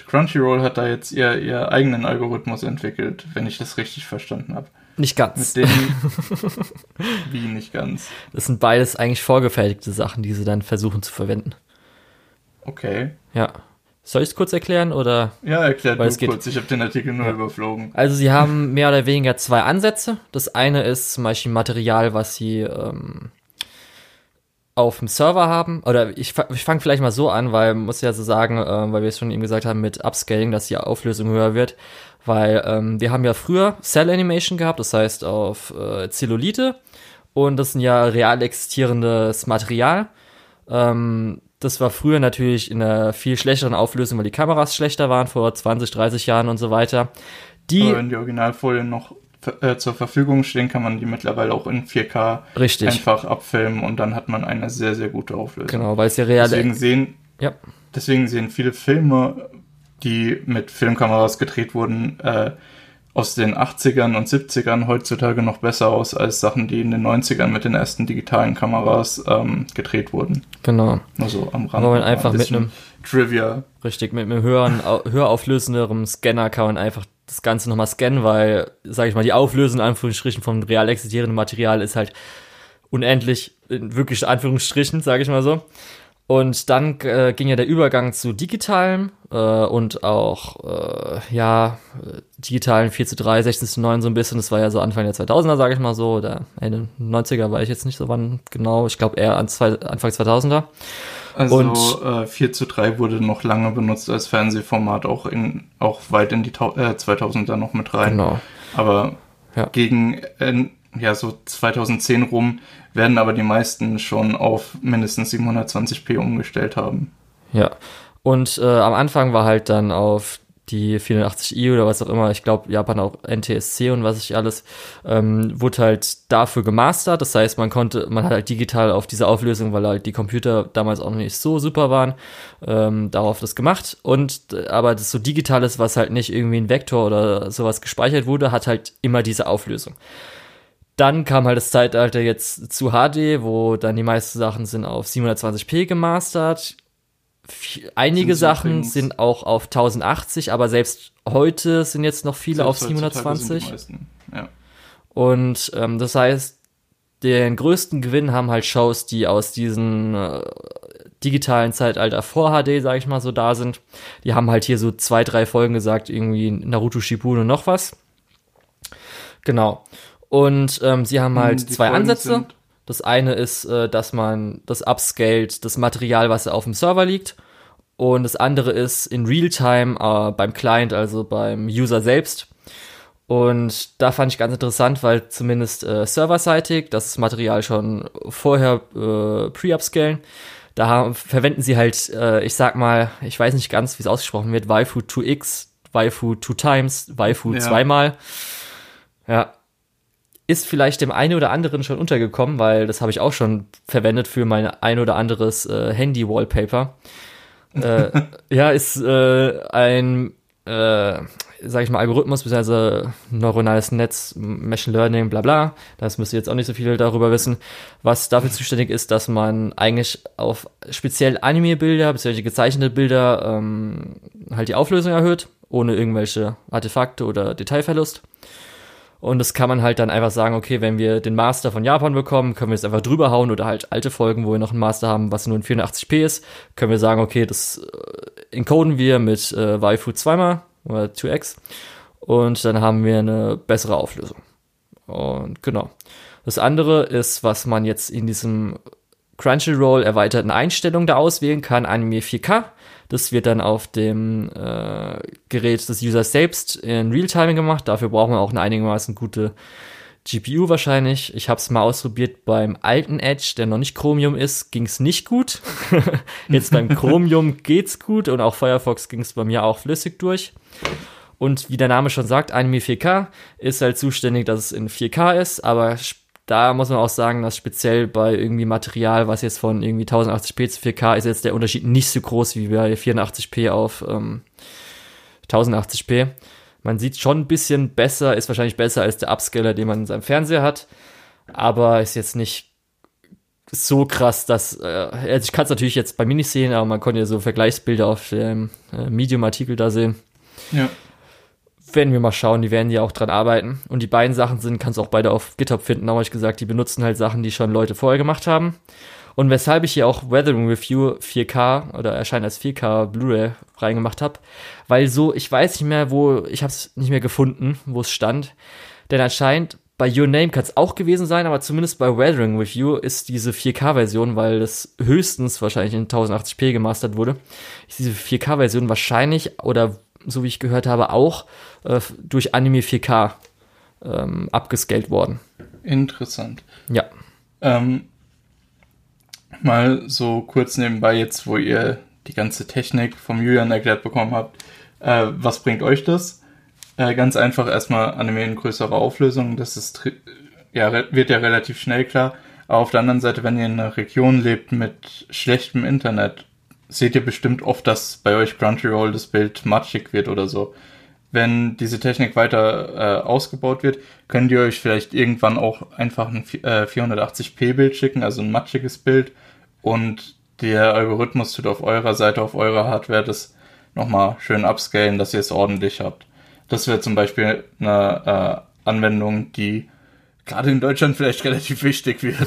Crunchyroll hat da jetzt ihr, ihr eigenen Algorithmus entwickelt, wenn ich das richtig verstanden habe. Nicht ganz. Mit denen, wie nicht ganz? Das sind beides eigentlich vorgefertigte Sachen, die sie dann versuchen zu verwenden. Okay. Ja. Soll ich es kurz erklären oder? Ja, erklär Weil du es geht- kurz. Ich habe den Artikel nur Ja. überflogen. Also sie haben mehr oder weniger zwei Ansätze. Das eine ist zum Beispiel Material, was sie ähm, auf dem Server haben. Oder ich, ich fange vielleicht mal so an, weil muss ja so sagen, äh, weil wir es schon eben gesagt haben mit Upscaling, dass die Auflösung höher wird. Weil ähm, wir haben ja früher Cell Animation gehabt, das heißt auf äh, Zellulite. Und das ist ja real existierendes Material. Ähm, das war früher natürlich in einer viel schlechteren Auflösung, weil die Kameras schlechter waren vor 20, 30 Jahren und so weiter. Die Aber wenn die Originalfolien noch äh, zur Verfügung stehen, kann man die mittlerweile auch in 4K Richtig. einfach abfilmen und dann hat man eine sehr, sehr gute Auflösung. Genau, weil es ja real. Deswegen sehen, Ja, deswegen sehen viele Filme, die mit Filmkameras gedreht wurden, äh, aus den 80ern und 70ern heutzutage noch besser aus als Sachen, die in den 90ern mit den ersten digitalen Kameras ähm, gedreht wurden. genau. Nur so am Rand. Man noch einfach ein mit einem, Trivia. richtig, mit einem höheren, höher auflösenderen Scanner kann man einfach das Ganze nochmal scannen, weil, sag ich mal, die Auflösung in Anführungsstrichen vom real existierenden Material ist halt unendlich, in wirklich Anführungsstrichen, sage ich mal so. Und dann äh, ging ja der Übergang zu digitalem äh, und auch, äh, ja, digitalen 4 zu 3, 16 zu 9 so ein bisschen. Das war ja so Anfang der 2000er, sage ich mal so, oder Ende 90er war ich jetzt nicht so wann genau. Ich glaube eher an zwei, Anfang 2000er. Also Und- äh, 4 zu 3 wurde noch lange benutzt als Fernsehformat, auch in auch weit in die äh, 2000er noch mit rein. Genau. Aber Ja. gegen äh, ja so 2010 rum werden aber die meisten schon auf mindestens 720p umgestellt haben. Ja. Und äh, am Anfang war halt dann auf die 480i oder was auch immer, ich glaube Japan auch NTSC und was ich alles, ähm, wurde halt dafür gemastert. Das heißt, man konnte, man hat halt digital auf diese Auflösung, weil halt die Computer damals auch noch nicht so super waren, ähm, darauf das gemacht. Und äh, aber das so digital ist, was halt nicht irgendwie ein Vektor oder sowas gespeichert wurde, hat halt immer diese Auflösung. Dann kam halt das Zeitalter jetzt zu HD, wo dann die meisten Sachen sind auf 720p gemastert. Einige Sachen sind auch auf 1080, aber selbst heute sind jetzt noch viele auf Selbst heutzutage sind die 720. meisten, Ja. Und ähm, das heißt, den größten Gewinn haben halt Shows, die aus diesem äh, digitalen Zeitalter vor HD, sag ich mal so, da sind. Die haben halt hier so zwei, drei Folgen gesagt, irgendwie Naruto Shippuden und noch was. Genau. Und ähm, sie haben halt Hm, Die zwei Folgen Ansätze. sind- Das eine ist, äh, dass man das upscaled, das Material, was auf dem Server liegt. Und das andere ist in Realtime äh, beim Client, also beim User selbst. Und da fand ich ganz interessant, weil zumindest äh, serverseitig das Material schon vorher äh, pre-upscalen. Da haben, verwenden sie halt, äh, ich sag mal, ich weiß nicht ganz, wie es ausgesprochen wird, Waifu 2x, Waifu 2 times, Waifu Ja. zweimal. Ja. Ist vielleicht dem einen oder anderen schon untergekommen, weil das habe ich auch schon verwendet für mein ein oder anderes äh, Handy-Wallpaper. äh, ja, ist äh, ein, äh, sag ich mal, Algorithmus, beziehungsweise neuronales Netz, Machine Learning, bla bla. Das müsst ihr jetzt auch nicht so viel darüber wissen. Was dafür zuständig ist, dass man eigentlich auf speziell Anime-Bilder, beziehungsweise gezeichnete Bilder, ähm, halt die Auflösung erhöht, ohne irgendwelche Artefakte oder Detailverlust. Und das kann man halt dann einfach sagen, okay, wenn wir den Master von Japan bekommen, können wir es einfach drüber hauen oder halt alte Folgen, wo wir noch einen Master haben, was nur in 84p ist, können wir sagen, okay, das äh, encoden wir mit äh, Waifu zweimal oder 2x und dann haben wir eine bessere Auflösung. Und genau. Das andere ist, was man jetzt in diesem Crunchyroll erweiterten Einstellungen da auswählen kann, Anime 4K. Das wird dann auf dem äh, Gerät des Users selbst in Realtime gemacht. Dafür brauchen wir auch eine einigermaßen gute GPU wahrscheinlich. Ich habe es mal ausprobiert beim alten Edge, der noch nicht Chromium ist, ging es nicht gut. Jetzt beim Chromium geht's gut und auch Firefox ging es bei mir auch flüssig durch. Und wie der Name schon sagt, Anime 4K ist halt zuständig, dass es in 4K ist, aber da muss man auch sagen, dass speziell bei irgendwie Material, was jetzt von irgendwie 1080p zu 4K ist, jetzt der Unterschied nicht so groß wie bei 84p auf ähm, 1080p. Man sieht schon ein bisschen besser, ist wahrscheinlich besser als der Upscaler, den man in seinem Fernseher hat, aber ist jetzt nicht so krass, dass äh, also ich kann es natürlich jetzt bei mir nicht sehen, aber man konnte ja so Vergleichsbilder auf dem äh, Medium-Artikel da sehen. Ja werden wir mal schauen, die werden ja auch dran arbeiten. Und die beiden Sachen sind, kannst du auch beide auf GitHub finden, habe ich gesagt, die benutzen halt Sachen, die schon Leute vorher gemacht haben. Und weshalb ich hier auch Weathering Review 4K oder erscheint als 4K Blu-ray reingemacht habe, weil so, ich weiß nicht mehr, wo, ich habe es nicht mehr gefunden, wo es stand. Denn anscheinend bei Your Name kann es auch gewesen sein, aber zumindest bei Weathering Review ist diese 4K-Version, weil das höchstens wahrscheinlich in 1080p gemastert wurde, ist diese 4K-Version wahrscheinlich oder so wie ich gehört habe, auch äh, durch Anime 4K ähm, abgescaled worden. Interessant. Ja. Ähm, mal so kurz nebenbei jetzt, wo ihr die ganze Technik vom Julian erklärt bekommen habt. Äh, was bringt euch das? Äh, ganz einfach erstmal Anime in größerer Auflösung. Das ist ja, wird ja relativ schnell klar. Aber auf der anderen Seite, wenn ihr in einer Region lebt mit schlechtem Internet seht ihr bestimmt oft, dass bei euch Crunchyroll das Bild matschig wird oder so. Wenn diese Technik weiter äh, ausgebaut wird, könnt ihr euch vielleicht irgendwann auch einfach ein äh, 480p-Bild schicken, also ein matschiges Bild. Und der Algorithmus tut auf eurer Seite, auf eurer Hardware das nochmal schön upscalen, dass ihr es ordentlich habt. Das wäre zum Beispiel eine äh, Anwendung, die gerade in Deutschland vielleicht relativ wichtig wird.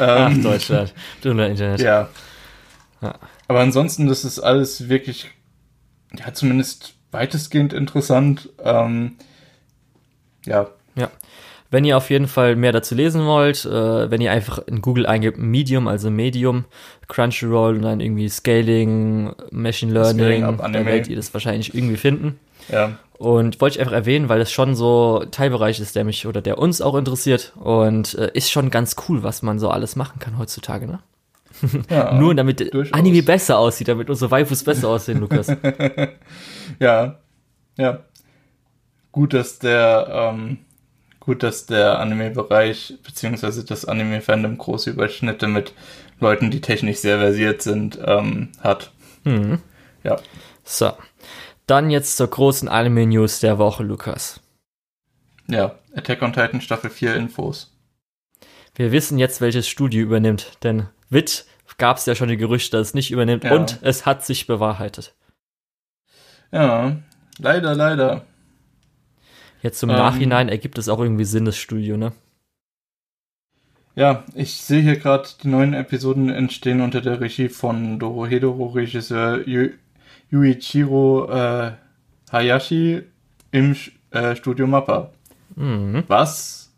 ähm, Ach, Deutschland. Du Internet. Ja. Ja. Aber ansonsten, das ist alles wirklich, ja, zumindest weitestgehend interessant. Ähm, ja. Ja. Wenn ihr auf jeden Fall mehr dazu lesen wollt, äh, wenn ihr einfach in Google eingebt Medium, also Medium, Crunchyroll und dann irgendwie Scaling, Machine Learning, Scaling dann werdet ihr das wahrscheinlich irgendwie finden. Ja. Und wollte ich einfach erwähnen, weil das schon so Teilbereich ist, der mich oder der uns auch interessiert und äh, ist schon ganz cool, was man so alles machen kann heutzutage, ne? Ja, Nur damit durchaus. Anime besser aussieht, damit unsere Waifus besser aussehen, Lukas. ja, ja. Gut, dass der, ähm, gut, dass der Anime-Bereich beziehungsweise das Anime-Fandom große Überschnitte mit Leuten, die technisch sehr versiert sind, ähm, hat. Mhm. Ja. So. Dann jetzt zur großen Anime-News der Woche, Lukas. Ja, Attack on Titan Staffel 4 Infos. Wir wissen jetzt, welches Studio übernimmt, denn WIT gab es ja schon die Gerüchte, dass es nicht übernimmt ja. und es hat sich bewahrheitet. Ja, leider, leider. Jetzt zum ähm, Nachhinein ergibt es auch irgendwie Sinn, das Studio, ne? Ja, ich sehe hier gerade, die neuen Episoden entstehen unter der Regie von Dorohedoro-Regisseur Yu Yuichiro äh, Hayashi im äh, Studio Mappa. Mhm. Was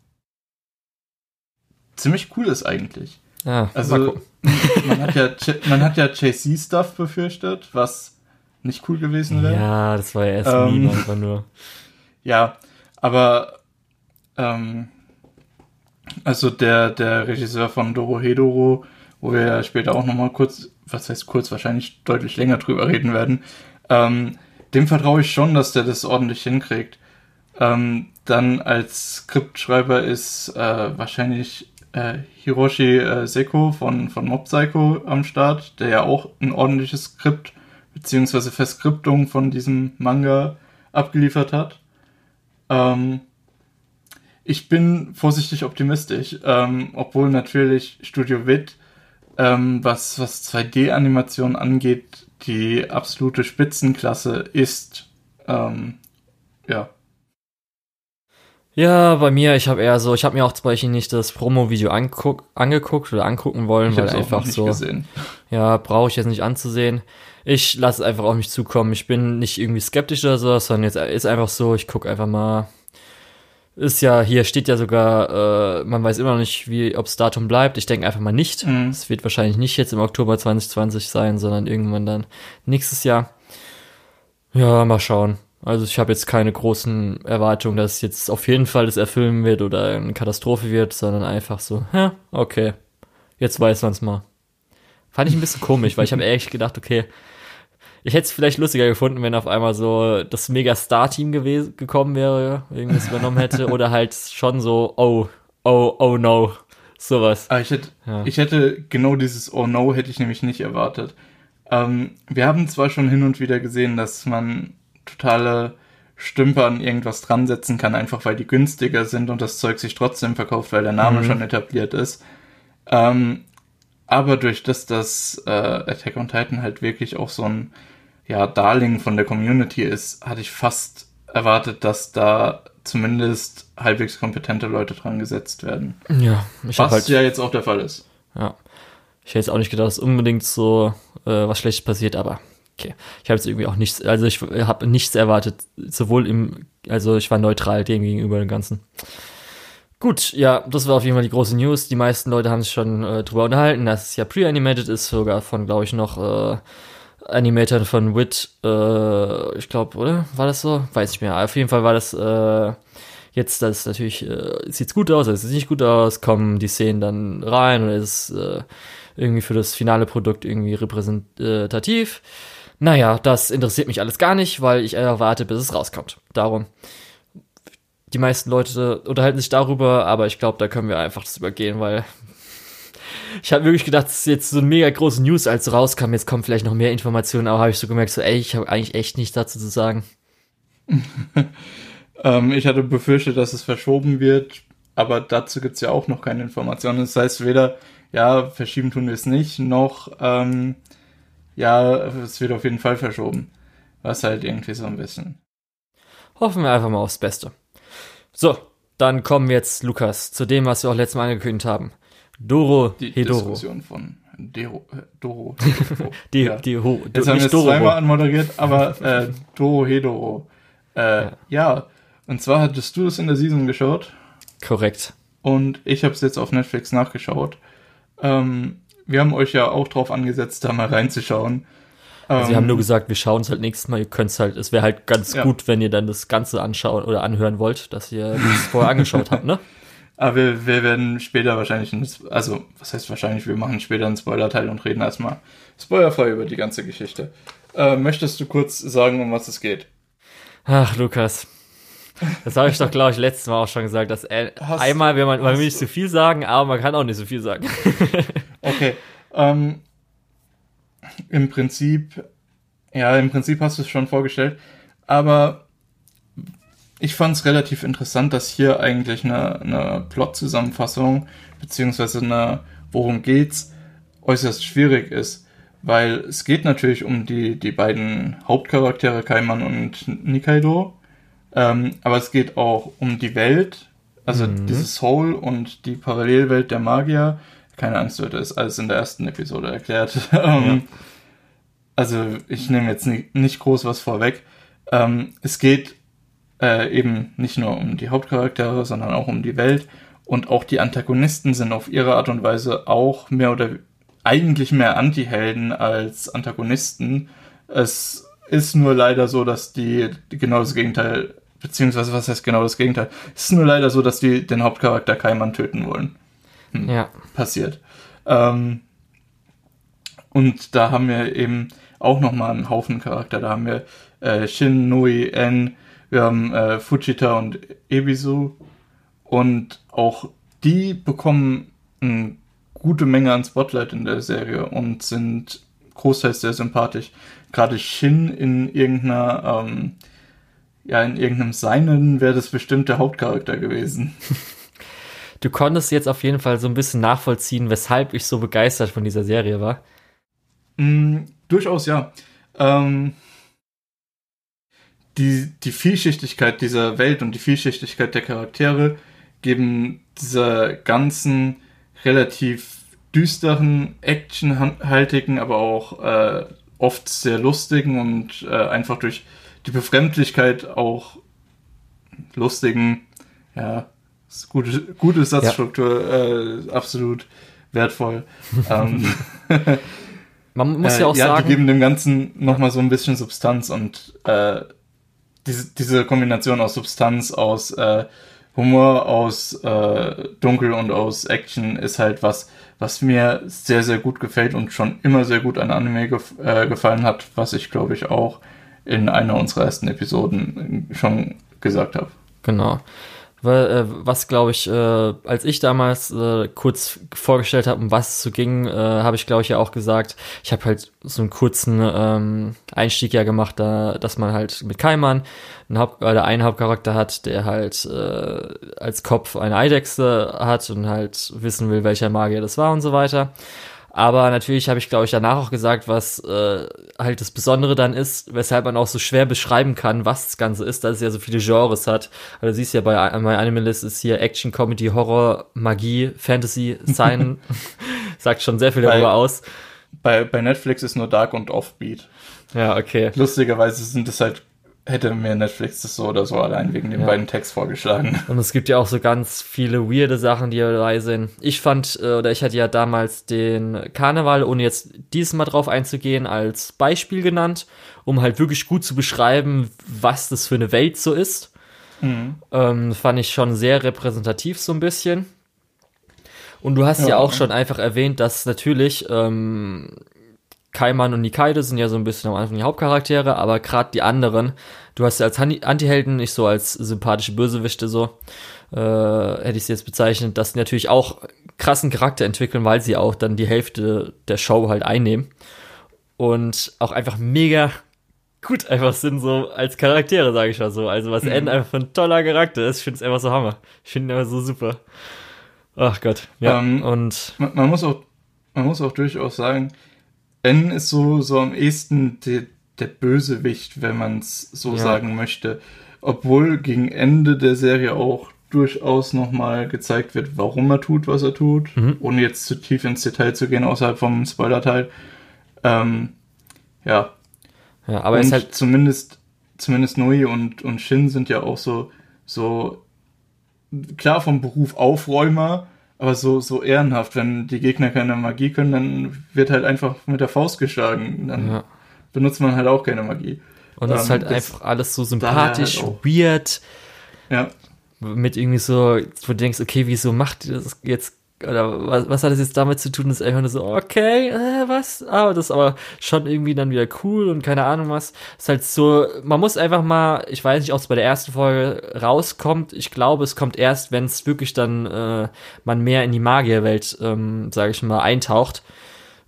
ziemlich cool ist eigentlich. Ja, also man hat ja man hat ja JC-Stuff befürchtet, was nicht cool gewesen wäre. Ja, das war ja erst ähm, Meme einfach nur. Ja, aber ähm, also der der Regisseur von Doro Hedoro, wo wir ja später auch nochmal kurz, was heißt kurz, wahrscheinlich deutlich länger drüber reden werden, ähm, dem vertraue ich schon, dass der das ordentlich hinkriegt. Ähm, dann als Skriptschreiber ist äh, wahrscheinlich äh, Hiroshi äh, Seko von, von Mob Psycho am Start, der ja auch ein ordentliches Skript beziehungsweise Verskriptung von diesem Manga abgeliefert hat. Ähm, ich bin vorsichtig optimistisch, ähm, obwohl natürlich Studio Wit, ähm, was, was 2D-Animation angeht, die absolute Spitzenklasse ist. Ähm, ja, ja, bei mir, ich habe eher so, ich habe mir auch zum Beispiel nicht das Promo-Video anguck, angeguckt oder angucken wollen, ich weil einfach so. Gesehen. Ja, brauche ich jetzt nicht anzusehen. Ich lasse es einfach auf mich zukommen. Ich bin nicht irgendwie skeptisch oder so, sondern jetzt ist einfach so, ich gucke einfach mal. Ist ja, hier steht ja sogar, äh, man weiß immer noch nicht, wie, ob's Datum bleibt. Ich denke einfach mal nicht. Mhm. Es wird wahrscheinlich nicht jetzt im Oktober 2020 sein, sondern irgendwann dann nächstes Jahr. Ja, mal schauen. Also ich habe jetzt keine großen Erwartungen, dass es jetzt auf jeden Fall das erfüllen wird oder eine Katastrophe wird, sondern einfach so, ja, okay, jetzt weiß man's mal. Fand ich ein bisschen komisch, weil ich habe echt gedacht, okay, ich hätte es vielleicht lustiger gefunden, wenn auf einmal so das Mega-Star-Team gewesen gekommen wäre, irgendwas übernommen hätte, oder halt schon so, oh, oh, oh no, sowas. Aber ich hätte, ja. ich hätte genau dieses Oh no hätte ich nämlich nicht erwartet. Ähm, wir haben zwar schon hin und wieder gesehen, dass man totale Stümper an irgendwas dran setzen kann, einfach weil die günstiger sind und das Zeug sich trotzdem verkauft, weil der Name mhm. schon etabliert ist. Ähm, aber durch das, dass äh, Attack on Titan halt wirklich auch so ein ja, Darling von der Community ist, hatte ich fast erwartet, dass da zumindest halbwegs kompetente Leute dran gesetzt werden. Ja, ich was halt, ja jetzt auch der Fall ist. Ja. Ich hätte jetzt auch nicht gedacht, dass unbedingt so äh, was Schlechtes passiert, aber okay. Ich habe jetzt irgendwie auch nichts, also ich habe nichts erwartet, sowohl im, also ich war neutral dem gegenüber dem Ganzen. Gut, ja, das war auf jeden Fall die große News. Die meisten Leute haben sich schon äh, drüber unterhalten, dass es ja pre-animated ist, sogar von, glaube ich, noch äh, Animatoren von Wit, äh, ich glaube, oder? War das so? Weiß nicht mehr. Auf jeden Fall war das äh, jetzt, das natürlich, äh, sieht's gut aus, es sieht nicht gut aus, kommen die Szenen dann rein und ist äh, irgendwie für das finale Produkt irgendwie repräsentativ. Naja, das interessiert mich alles gar nicht, weil ich erwarte, bis es rauskommt. Darum. Die meisten Leute unterhalten sich darüber, aber ich glaube, da können wir einfach das übergehen, weil ich habe wirklich gedacht, es ist jetzt so eine mega große News, als rauskam. Jetzt kommen vielleicht noch mehr Informationen, aber habe ich so gemerkt, so, ey, ich habe eigentlich echt nichts dazu zu sagen. ähm, ich hatte befürchtet, dass es verschoben wird, aber dazu gibt es ja auch noch keine Informationen. Das heißt, weder, ja, verschieben tun wir es nicht, noch, ähm, ja, es wird auf jeden Fall verschoben. Was halt irgendwie so ein bisschen. Hoffen wir einfach mal aufs Beste. So, dann kommen wir jetzt, Lukas, zu dem, was wir auch letztes Mal angekündigt haben. Doro die Hedoro. Diskussion von Dero, äh, Doro. die, ja. die Ho, Jetzt haben wir es zweimal anmoderiert, aber äh, Doro Hedoro. Äh, ja. ja, und zwar hattest du das in der Season geschaut. Korrekt. Und ich habe es jetzt auf Netflix nachgeschaut. Ähm, wir haben euch ja auch drauf angesetzt, da mal reinzuschauen. Also sie haben nur ähm, gesagt, wir schauen es halt nächstes Mal. Ihr könnt es halt, es wäre halt ganz ja. gut, wenn ihr dann das Ganze anschauen oder anhören wollt, dass ihr es vorher angeschaut habt, ne? Aber wir, wir werden später wahrscheinlich, ein, also was heißt wahrscheinlich, wir machen später einen Spoiler-Teil und reden erstmal spoilerfrei über die ganze Geschichte. Äh, möchtest du kurz sagen, um was es geht? Ach, Lukas. Das habe ich doch, glaube ich, letztes Mal auch schon gesagt, dass äh, einmal will man, man will nicht so viel sagen, aber man kann auch nicht so viel sagen. okay. Ähm, Im Prinzip, ja, im Prinzip hast du es schon vorgestellt, aber ich fand es relativ interessant, dass hier eigentlich eine, eine Plot-Zusammenfassung, beziehungsweise eine Worum geht's, äußerst schwierig ist. Weil es geht natürlich um die, die beiden Hauptcharaktere, Kaiman und Nikaido. Ähm, aber es geht auch um die Welt, also mhm. dieses Soul und die Parallelwelt der Magier. Keine Angst, Leute, ist alles in der ersten Episode erklärt. Ähm, ja. Also ich nehme jetzt nicht, nicht groß was vorweg. Ähm, es geht äh, eben nicht nur um die Hauptcharaktere, sondern auch um die Welt. Und auch die Antagonisten sind auf ihre Art und Weise auch mehr oder eigentlich mehr Anti-Helden als Antagonisten. Es ist nur leider so, dass die genau das Gegenteil, beziehungsweise was heißt genau das Gegenteil? Es ist nur leider so, dass die den Hauptcharakter Kaiman töten wollen. Hm, ja. Passiert. Ähm, und da haben wir eben auch nochmal einen Haufen Charakter. Da haben wir äh, Shin, Nui, En, wir haben äh, Fujita und Ebisu. Und auch die bekommen eine gute Menge an Spotlight in der Serie und sind großteils sehr sympathisch. Gerade Shin in irgendeiner, ähm, ja, in irgendeinem Seinen wäre das bestimmt der Hauptcharakter gewesen. Du konntest jetzt auf jeden Fall so ein bisschen nachvollziehen, weshalb ich so begeistert von dieser Serie war. Mm, durchaus ja. Ähm, die, die Vielschichtigkeit dieser Welt und die Vielschichtigkeit der Charaktere geben dieser ganzen relativ düsteren, actionhaltigen, aber auch äh, oft sehr lustigen und äh, einfach durch die Befremdlichkeit auch lustigen, ja, gute, gute Satzstruktur, ja. äh, absolut wertvoll. ähm, Man muss ja auch äh, ja, sagen. Die geben dem Ganzen nochmal so ein bisschen Substanz und äh, diese, diese Kombination aus Substanz, aus äh, Humor, aus äh, Dunkel und aus Action ist halt was, was mir sehr, sehr gut gefällt und schon immer sehr gut an Anime gef äh, gefallen hat, was ich glaube ich auch in einer unserer ersten Episoden schon gesagt habe. Genau. Äh, was glaube ich, äh, als ich damals äh, kurz vorgestellt habe, um was es so ging, habe ich glaube ich ja auch gesagt, ich habe halt so einen kurzen ähm, Einstieg ja gemacht, da, dass man halt mit Kaiman einen, Haupt oder einen Hauptcharakter hat, der halt als Kopf eine Eidechse hat und halt wissen will, welcher Magier das war und so weiter. Aber natürlich habe ich, glaube ich, danach auch gesagt, was äh, halt das Besondere dann ist, weshalb man auch so schwer beschreiben kann, was das Ganze ist, dass es ja so viele Genres hat. Also du siehst ja bei My Animalist ist hier Action, Comedy, Horror, Magie, Fantasy, Sign. Sagt schon sehr viel darüber bei, aus. Bei, bei Netflix ist nur Dark und Offbeat. Ja, okay. Lustigerweise sind es halt hätte mir Netflix das so oder so allein wegen den ja. beiden Text vorgeschlagen. Und es gibt ja auch so ganz viele weirde Sachen, die dabei sind. Ich fand, äh, oder ich hatte ja damals den Karneval, ohne jetzt dieses Mal drauf einzugehen, als Beispiel genannt, um halt wirklich gut zu beschreiben, was das für eine Welt so ist. Mhm. Ähm, fand ich schon sehr repräsentativ so ein bisschen. Und du hast ja, ja auch schon einfach erwähnt, dass natürlich ähm, Kaiman und Nikaide sind ja so ein bisschen am Anfang die Hauptcharaktere, aber gerade die anderen, du hast ja als Antihelden, nicht so als sympathische Bösewichte so, äh, hätte ich sie jetzt bezeichnet, dass die natürlich auch krassen Charakter entwickeln, weil sie auch dann die Hälfte der Show halt einnehmen. Und auch einfach mega gut einfach sind, so als Charaktere, sage ich mal so. Also was mhm. N einfach ein toller Charakter ist, ich finde es einfach so Hammer. Ich finde ihn einfach so super. Ach Gott. Ja, ähm, und man, man, muss auch, man muss auch durchaus sagen, N ist so, so am ehesten der, der Bösewicht, wenn man es so ja. sagen möchte. Obwohl gegen Ende der Serie auch durchaus nochmal gezeigt wird, warum er tut, was er tut, mhm. ohne jetzt zu tief ins Detail zu gehen, außerhalb vom Spoiler-Teil. Ähm, ja. Ja, aber und es halt zumindest, zumindest Noi und, und Shin sind ja auch so, so klar vom Beruf Aufräumer, aber so, so ehrenhaft, wenn die Gegner keine Magie können, dann wird halt einfach mit der Faust geschlagen. Dann ja. benutzt man halt auch keine Magie. Und das ähm, ist halt einfach alles so sympathisch, halt weird. Ja. Mit irgendwie so, wo du denkst, okay, wieso macht ihr das jetzt oder was, was hat das jetzt damit zu tun, Das ist einfach nur so, okay, äh, was? Aber ah, das ist aber schon irgendwie dann wieder cool und keine Ahnung was. Ist halt so, man muss einfach mal, ich weiß nicht, ob es bei der ersten Folge rauskommt. Ich glaube, es kommt erst, wenn es wirklich dann äh, man mehr in die Magierwelt, ähm, sage ich mal, eintaucht.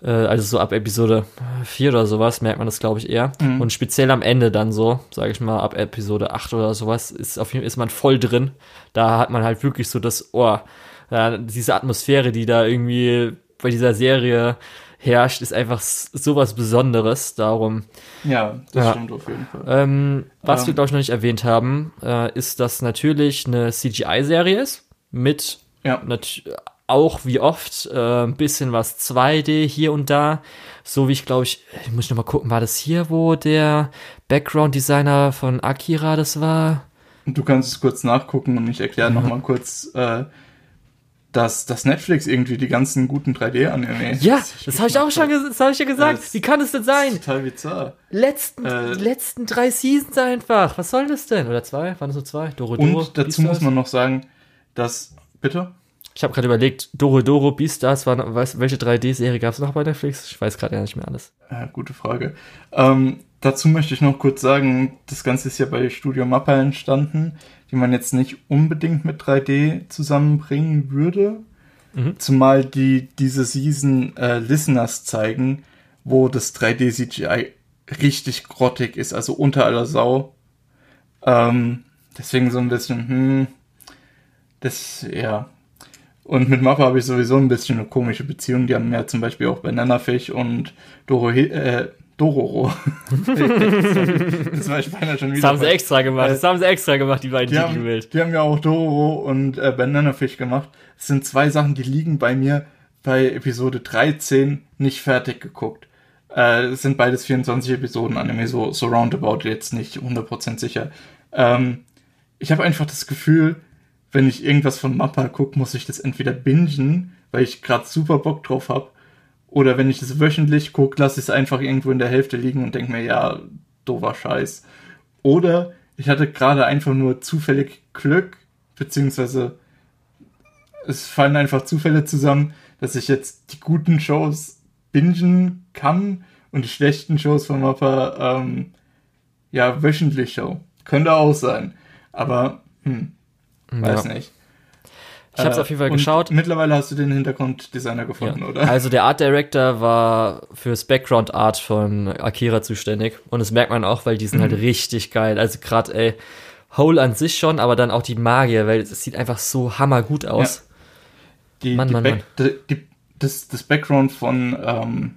Äh, also so ab Episode 4 oder sowas merkt man das, glaube ich, eher. Mhm. Und speziell am Ende dann so, sage ich mal, ab Episode 8 oder sowas, ist auf jeden Fall ist man voll drin. Da hat man halt wirklich so das Ohr. Ja, diese Atmosphäre, die da irgendwie bei dieser Serie herrscht, ist einfach sowas Besonderes. Darum. Ja, das ja. stimmt auf jeden Fall. Ähm, was ähm. wir, glaube ich, noch nicht erwähnt haben, äh, ist, dass natürlich eine CGI-Serie ist. Mit ja. auch wie oft äh, ein bisschen was 2D hier und da. So wie ich glaube ich, ich muss noch mal gucken, war das hier, wo der Background-Designer von Akira das war? Du kannst es kurz nachgucken und ich erkläre mhm. noch mal kurz. Äh, dass, dass Netflix irgendwie die ganzen guten 3D-Anime. Ja, das habe ich auch schon das hab ich ja gesagt. Das Wie kann es denn sein? Total bizarr. Letzten, äh, letzten drei Seasons einfach. Was soll das denn? Oder zwei? Waren das nur zwei? Doro Doro. Und dazu muss man noch sagen, dass. Bitte? Ich habe gerade überlegt, Doro Doro, Beastars, waren, weiß, welche 3D-Serie gab es noch bei Netflix? Ich weiß gerade ja nicht mehr alles. Ja, gute Frage. Ähm, dazu möchte ich noch kurz sagen, das Ganze ist ja bei Studio Mappa entstanden die man jetzt nicht unbedingt mit 3D zusammenbringen würde. Mhm. Zumal die diese Season äh, Listeners zeigen, wo das 3D CGI richtig grottig ist, also unter aller Sau. Ähm, deswegen so ein bisschen, hm, das, ja. Und mit Mappa habe ich sowieso ein bisschen eine komische Beziehung. Die haben ja zum Beispiel auch Bananafisch und Doro, äh, Dororo. das war Spanner schon wieder. Das haben sie extra gemacht. Das haben sie extra gemacht, die beiden die haben, Die haben ja auch Dororo und äh, Bananafish gemacht. Das sind zwei Sachen, die liegen bei mir bei Episode 13 nicht fertig geguckt. Äh, es sind beides 24 Episoden Anime, so, so roundabout jetzt nicht 100% sicher. Ähm, ich habe einfach das Gefühl, wenn ich irgendwas von Mappa gucke, muss ich das entweder bingen, weil ich gerade super Bock drauf habe, oder wenn ich es wöchentlich gucke, lasse ich es einfach irgendwo in der Hälfte liegen und denke mir, ja, doofer Scheiß. Oder ich hatte gerade einfach nur zufällig Glück, beziehungsweise es fallen einfach Zufälle zusammen, dass ich jetzt die guten Shows bingen kann und die schlechten Shows von Mappa, ähm, ja, wöchentlich show. Könnte auch sein. Aber, hm, weiß ja. nicht. Ich habe es äh, auf jeden Fall geschaut. Mittlerweile hast du den Hintergrunddesigner gefunden, ja. oder? Also der Art Director war fürs Background Art von Akira zuständig und das merkt man auch, weil die sind halt mhm. halt richtig geil. Also gerade ey Hole an sich schon, aber dann auch die Magier, weil es sieht einfach so hammergut aus. Ja. Die, Mann, die Mann, Back, Mann. Die, das, das Background von ähm,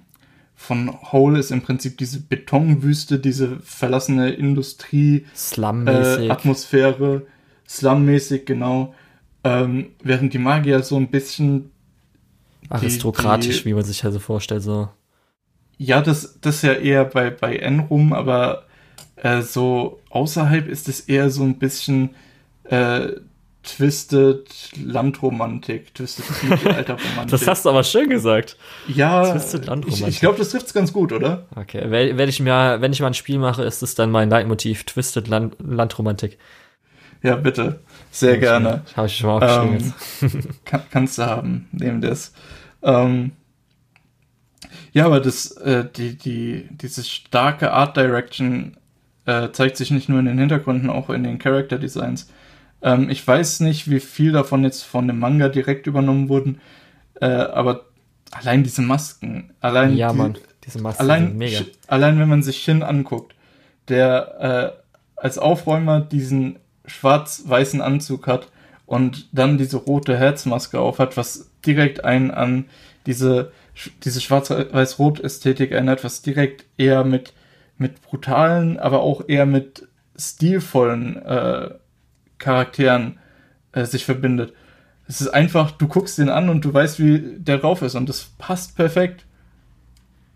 von Hole ist im Prinzip diese Betonwüste, diese verlassene Industrie, Slum-mäßig. Äh, Atmosphäre, Slum-mäßig, genau. Ähm, während die Magier so ein bisschen aristokratisch, die, wie man sich also vorstellt, so. Ja, das, das ist ja eher bei, bei N rum, aber äh, so außerhalb ist es eher so ein bisschen äh, Twisted Landromantik, Twisted Mittelalterromantik. das hast du aber schön gesagt. Ja, Twisted Landromantik. Ich, ich glaube, das trifft es ganz gut, oder? Okay, wenn ich mir, wenn ich mal ein Spiel mache, ist es dann mein Leitmotiv, Twisted Land Landromantik. Ja, bitte. Sehr hab gerne. Habe ich schon mal aufgeschrieben. Ähm, kann, kannst du haben, nehmen das. Ähm, ja, aber das, äh, die, die, diese starke Art Direction äh, zeigt sich nicht nur in den Hintergründen, auch in den Character Designs. Ähm, ich weiß nicht, wie viel davon jetzt von dem Manga direkt übernommen wurden, äh, aber allein diese Masken, allein ja, die, Mann, diese Masken allein, mega. Allein wenn man sich Shin anguckt, der äh, als Aufräumer diesen schwarz-weißen Anzug hat und dann diese rote Herzmaske aufhat, was direkt einen an diese, diese schwarz-weiß-rot-Ästhetik erinnert, was direkt eher mit, mit brutalen, aber auch eher mit stilvollen äh, Charakteren äh, sich verbindet. Es ist einfach, du guckst den an und du weißt, wie der drauf ist und das passt perfekt.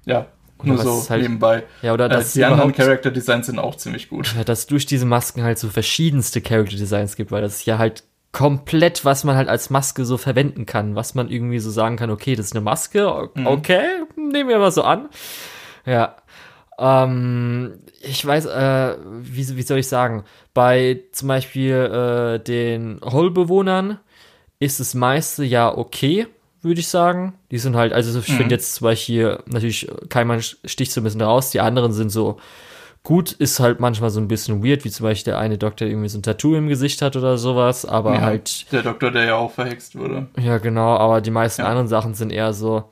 Ja, nur so halt, nebenbei. Ja, oder äh, dass die anderen Character Designs sind auch ziemlich gut. Ja, dass es durch diese Masken halt so verschiedenste Character Designs gibt, weil das ist ja halt komplett, was man halt als Maske so verwenden kann, was man irgendwie so sagen kann, okay, das ist eine Maske, mhm. okay, mhm. nehmen wir mal so an. Ja. Ähm, ich weiß, äh, wie, wie soll ich sagen, bei zum Beispiel äh, den Hole-Bewohnern ist das meiste ja okay, würde ich sagen. Die sind halt, also ich mhm. finde jetzt zum Beispiel, natürlich, Keimann sticht so ein bisschen raus, die anderen sind so gut, ist halt manchmal so ein bisschen weird, wie zum Beispiel der eine Doktor irgendwie so ein Tattoo im Gesicht hat oder sowas, aber ja, halt. Der Doktor, der ja auch verhext wurde. Ja, genau, aber die meisten ja. anderen Sachen sind eher so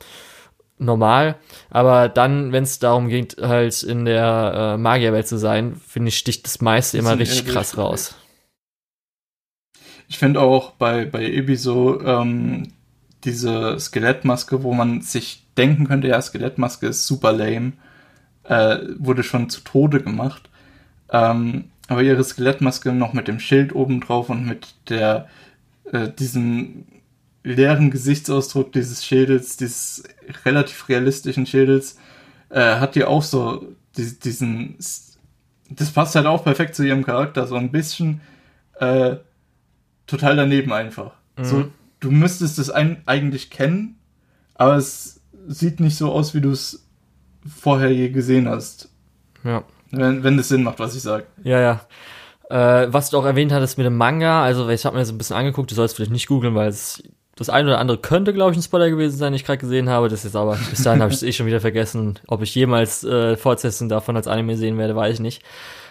normal. Aber dann, wenn es darum geht, halt in der äh, Magierwelt zu sein, finde ich, sticht das meiste das immer richtig krass raus. Ich finde auch bei, bei Ebiso ähm, diese Skelettmaske, wo man sich denken könnte, ja, Skelettmaske ist super lame, äh, wurde schon zu Tode gemacht. Ähm, aber ihre Skelettmaske noch mit dem Schild oben drauf und mit der äh, diesem leeren Gesichtsausdruck dieses Schädels, dieses relativ realistischen Schädels, äh, hat die auch so die, diesen. Das passt halt auch perfekt zu ihrem Charakter, so ein bisschen äh, total daneben einfach. Mhm. So, du müsstest es eigentlich kennen, aber es sieht nicht so aus, wie du es vorher je gesehen hast. Ja. Wenn, wenn das Sinn macht, was ich sage. Ja, ja. Äh, was du auch erwähnt hattest mit dem Manga, also ich habe mir das ein bisschen angeguckt, du sollst vielleicht nicht googeln, weil es das eine oder andere könnte, glaube ich, ein Spoiler gewesen sein, den ich gerade gesehen habe. Das ist aber, bis dahin habe ich es eh schon wieder vergessen. Ob ich jemals äh, Fortsetzung davon als Anime sehen werde, weiß ich nicht.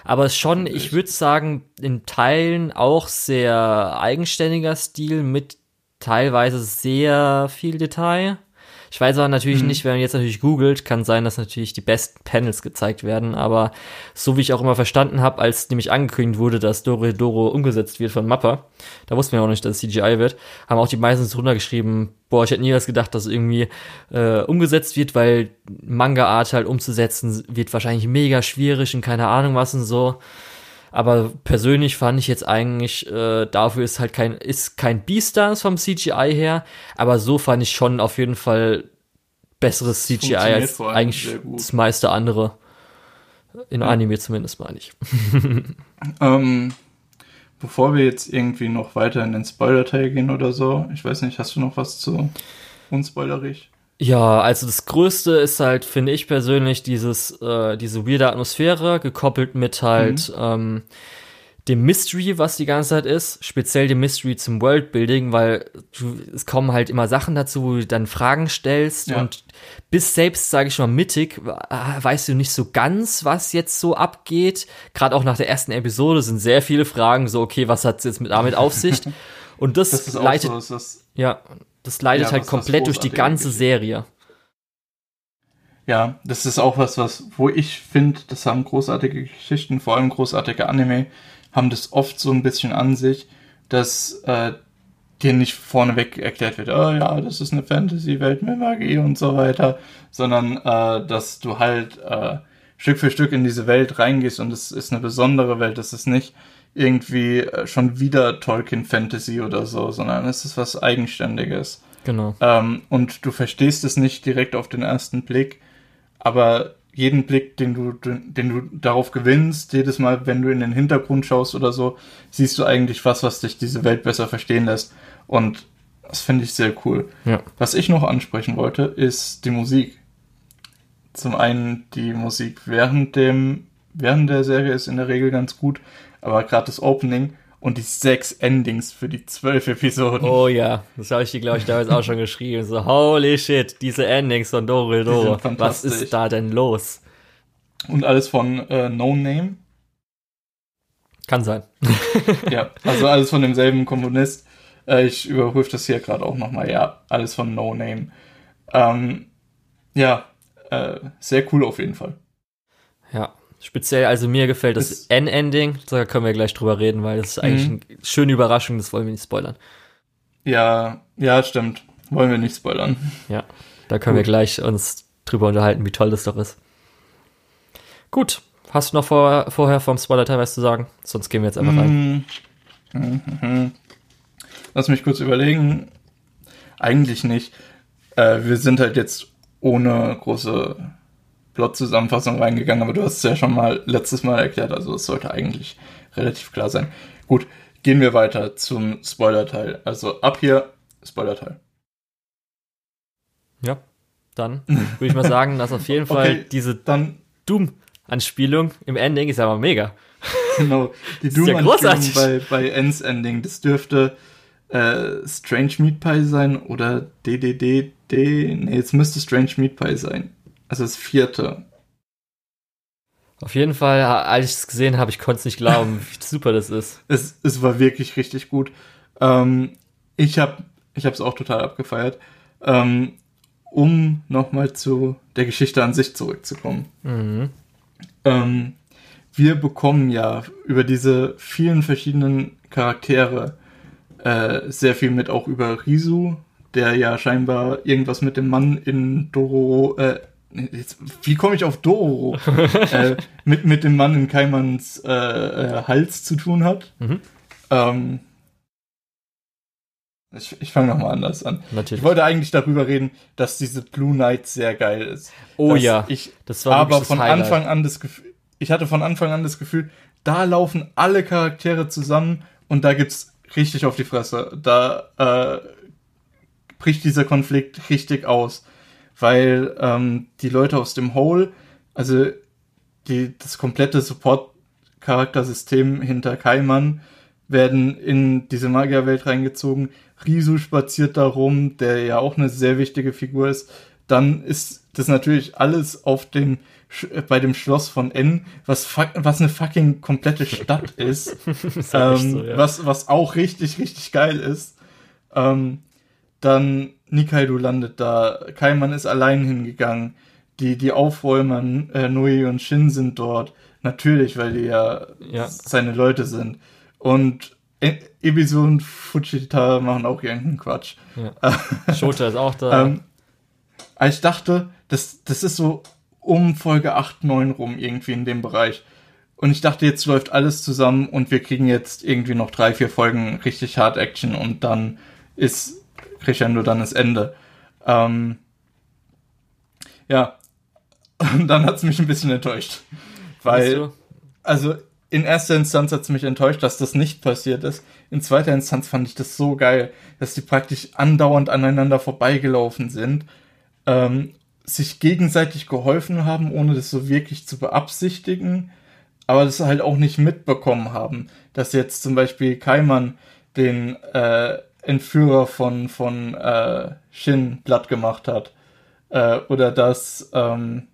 Aber schon, ich würde sagen, in Teilen auch sehr eigenständiger Stil mit teilweise sehr viel Detail. Ich weiß aber natürlich mhm. nicht, wenn man jetzt natürlich googelt, kann sein, dass natürlich die besten Panels gezeigt werden, aber so wie ich auch immer verstanden habe, als nämlich angekündigt wurde, dass Doro Doro umgesetzt wird von Mappa, da wussten wir auch nicht, dass es CGI wird, haben auch die meisten drunter geschrieben, boah, ich hätte nie was gedacht, dass es irgendwie äh, umgesetzt wird, weil Manga-Art halt umzusetzen wird wahrscheinlich mega schwierig und keine Ahnung was und so. Aber persönlich fand ich jetzt eigentlich, äh, dafür ist halt kein, ist kein Beastars vom CGI her, aber so fand ich schon auf jeden Fall besseres CGI als eigentlich das meiste andere. In ja. Anime zumindest, meine ich. ähm, bevor wir jetzt irgendwie noch weiter in den Spoiler-Teil gehen oder so, ich weiß nicht, hast du noch was zu unspoilerig? Ja, also das Größte ist halt, finde ich persönlich, dieses, äh, diese weirde Atmosphäre, gekoppelt mit halt mhm. ähm, dem Mystery, was die ganze Zeit ist, speziell dem Mystery zum Worldbuilding, weil du, es kommen halt immer Sachen dazu, wo du dann Fragen stellst Ja. und bis selbst, sage ich mal, mittig, äh, weißt du nicht so ganz, was jetzt so abgeht. Gerade auch nach der ersten Episode sind sehr viele Fragen, so, okay, was hat es jetzt mit damit auf sich? Und das, Das leitet, so, das, ja, das leitet Ja, halt das komplett durch die ganze ist. Serie. ja, das ist auch was, was, wo ich finde, das haben großartige Geschichten, vor allem großartige Anime, haben das oft so ein bisschen an sich, dass äh, dir nicht vorneweg erklärt wird, oh ja, das ist eine Fantasy-Welt mit Magie und so weiter, sondern äh, dass du halt äh, Stück für Stück in diese Welt reingehst und es ist eine besondere Welt, es ist nicht irgendwie äh, schon wieder Tolkien Fantasy oder so, sondern es ist was Eigenständiges. Genau. Ähm, und du verstehst es nicht direkt auf den ersten Blick, aber jeden Blick, den du, den du darauf gewinnst, jedes Mal, wenn du in den Hintergrund schaust oder so, siehst du eigentlich was, was dich diese Welt besser verstehen lässt. Und das finde ich sehr cool. Ja. Was ich noch ansprechen wollte, ist die Musik. Zum einen die Musik während dem, während der Serie ist in der Regel ganz gut, aber gerade das Opening und die sechs Endings für die zwölf Episoden. Oh ja, das habe ich dir, glaube ich, damals auch schon geschrieben. So, holy shit, diese Endings von Doro Was ist da denn los? Und alles von äh, No Name. Kann sein. Ja, also alles von demselben Komponist. Äh, ich überprüfe das hier gerade auch nochmal. Ja, alles von No Name. Ähm, ja, äh, sehr cool auf jeden Fall. Speziell, also mir gefällt das N-Ending. Da können wir gleich drüber reden, weil das ist eigentlich Mhm. eine schöne Überraschung, das wollen wir nicht spoilern. Ja, ja, stimmt. Wollen wir nicht spoilern. Ja. Da können wir Gut. gleich uns drüber unterhalten, wie toll das doch ist. Gut. Hast du noch vor, vorher vom Spoiler-Teil was zu sagen? Sonst gehen wir jetzt einfach rein. Mhm. Mhm. Lass mich kurz überlegen. Eigentlich nicht. Äh, wir sind halt jetzt ohne große Plot-Zusammenfassung reingegangen, aber du hast es ja schon mal letztes Mal erklärt, also es sollte eigentlich relativ klar sein. Gut, gehen wir weiter zum Spoiler-Teil. Also ab hier Spoiler-Teil. Ja. Dann würde ich mal sagen, dass auf jeden Fall Okay. diese Dann, Doom-Anspielung im Ending ist aber mega. genau, die Doom-Anspielung bei, bei Ends Ending, das dürfte äh, Strange Meat Pie sein oder DDDD. Nee, jetzt müsste Strange Meat Pie sein. Also das vierte. Auf jeden Fall, als ich es gesehen habe, ich konnte es nicht glauben, wie super das ist. Es, es war wirklich richtig gut. Ähm, ich habe ich es auch total abgefeiert. Ähm, um nochmal zu der Geschichte an sich zurückzukommen. Mhm. Ähm, wir bekommen ja über diese vielen verschiedenen Charaktere äh, sehr viel mit, auch über Risu, der ja scheinbar irgendwas mit dem Mann in Dororo, äh, jetzt, wie komme ich auf Dororo? äh, mit, mit dem Mann in Kaimans äh, äh, Hals zu tun hat. Mhm. Ähm, ich ich fange nochmal anders an. Natürlich. Ich wollte eigentlich darüber reden, dass diese Blue Knight sehr geil ist. oh Dass ja, Ich das war aber von Highlight. Anfang an das Gefühl, ich hatte von Anfang an das Gefühl, da laufen alle Charaktere zusammen und da gibt's richtig auf die Fresse. Da äh, bricht dieser Konflikt richtig aus, weil ähm, die Leute aus dem Hole, also die, das komplette Support-Charaktersystem hinter Kaiman, werden in diese Magierwelt reingezogen. Risu spaziert da rum, der ja auch eine sehr wichtige Figur ist. Dann ist das natürlich alles auf dem äh, bei dem Schloss von N, was was eine fucking komplette Stadt ist, ähm, so, ja. was was auch richtig richtig geil ist. Ähm, dann Nikaido landet da, Kaiman ist allein hingegangen. Die die Aufräumer äh, Nui und Shin sind dort, natürlich, weil die ja, Ja. seine Leute sind. Und E- Ebisu und Fujita machen auch irgendeinen Quatsch. Shota ist auch da. Ähm, aber ich dachte, das, das ist so um Folge 8, 9 rum irgendwie in dem Bereich. Und ich dachte, jetzt läuft alles zusammen und wir kriegen jetzt irgendwie noch drei, vier Folgen richtig Hard Action und dann ist Crescendo dann das Ende. Ähm, ja, und dann hat es mich ein bisschen enttäuscht. Weil, also in erster Instanz hat es mich enttäuscht, dass das nicht passiert ist. In zweiter Instanz fand ich das so geil, dass die praktisch andauernd aneinander vorbeigelaufen sind, ähm, sich gegenseitig geholfen haben, ohne das so wirklich zu beabsichtigen. aber das halt auch nicht mitbekommen haben, dass jetzt zum Beispiel Kaiman den äh, Entführer von, von äh, Shin platt gemacht hat. Äh, oder dass, ähm,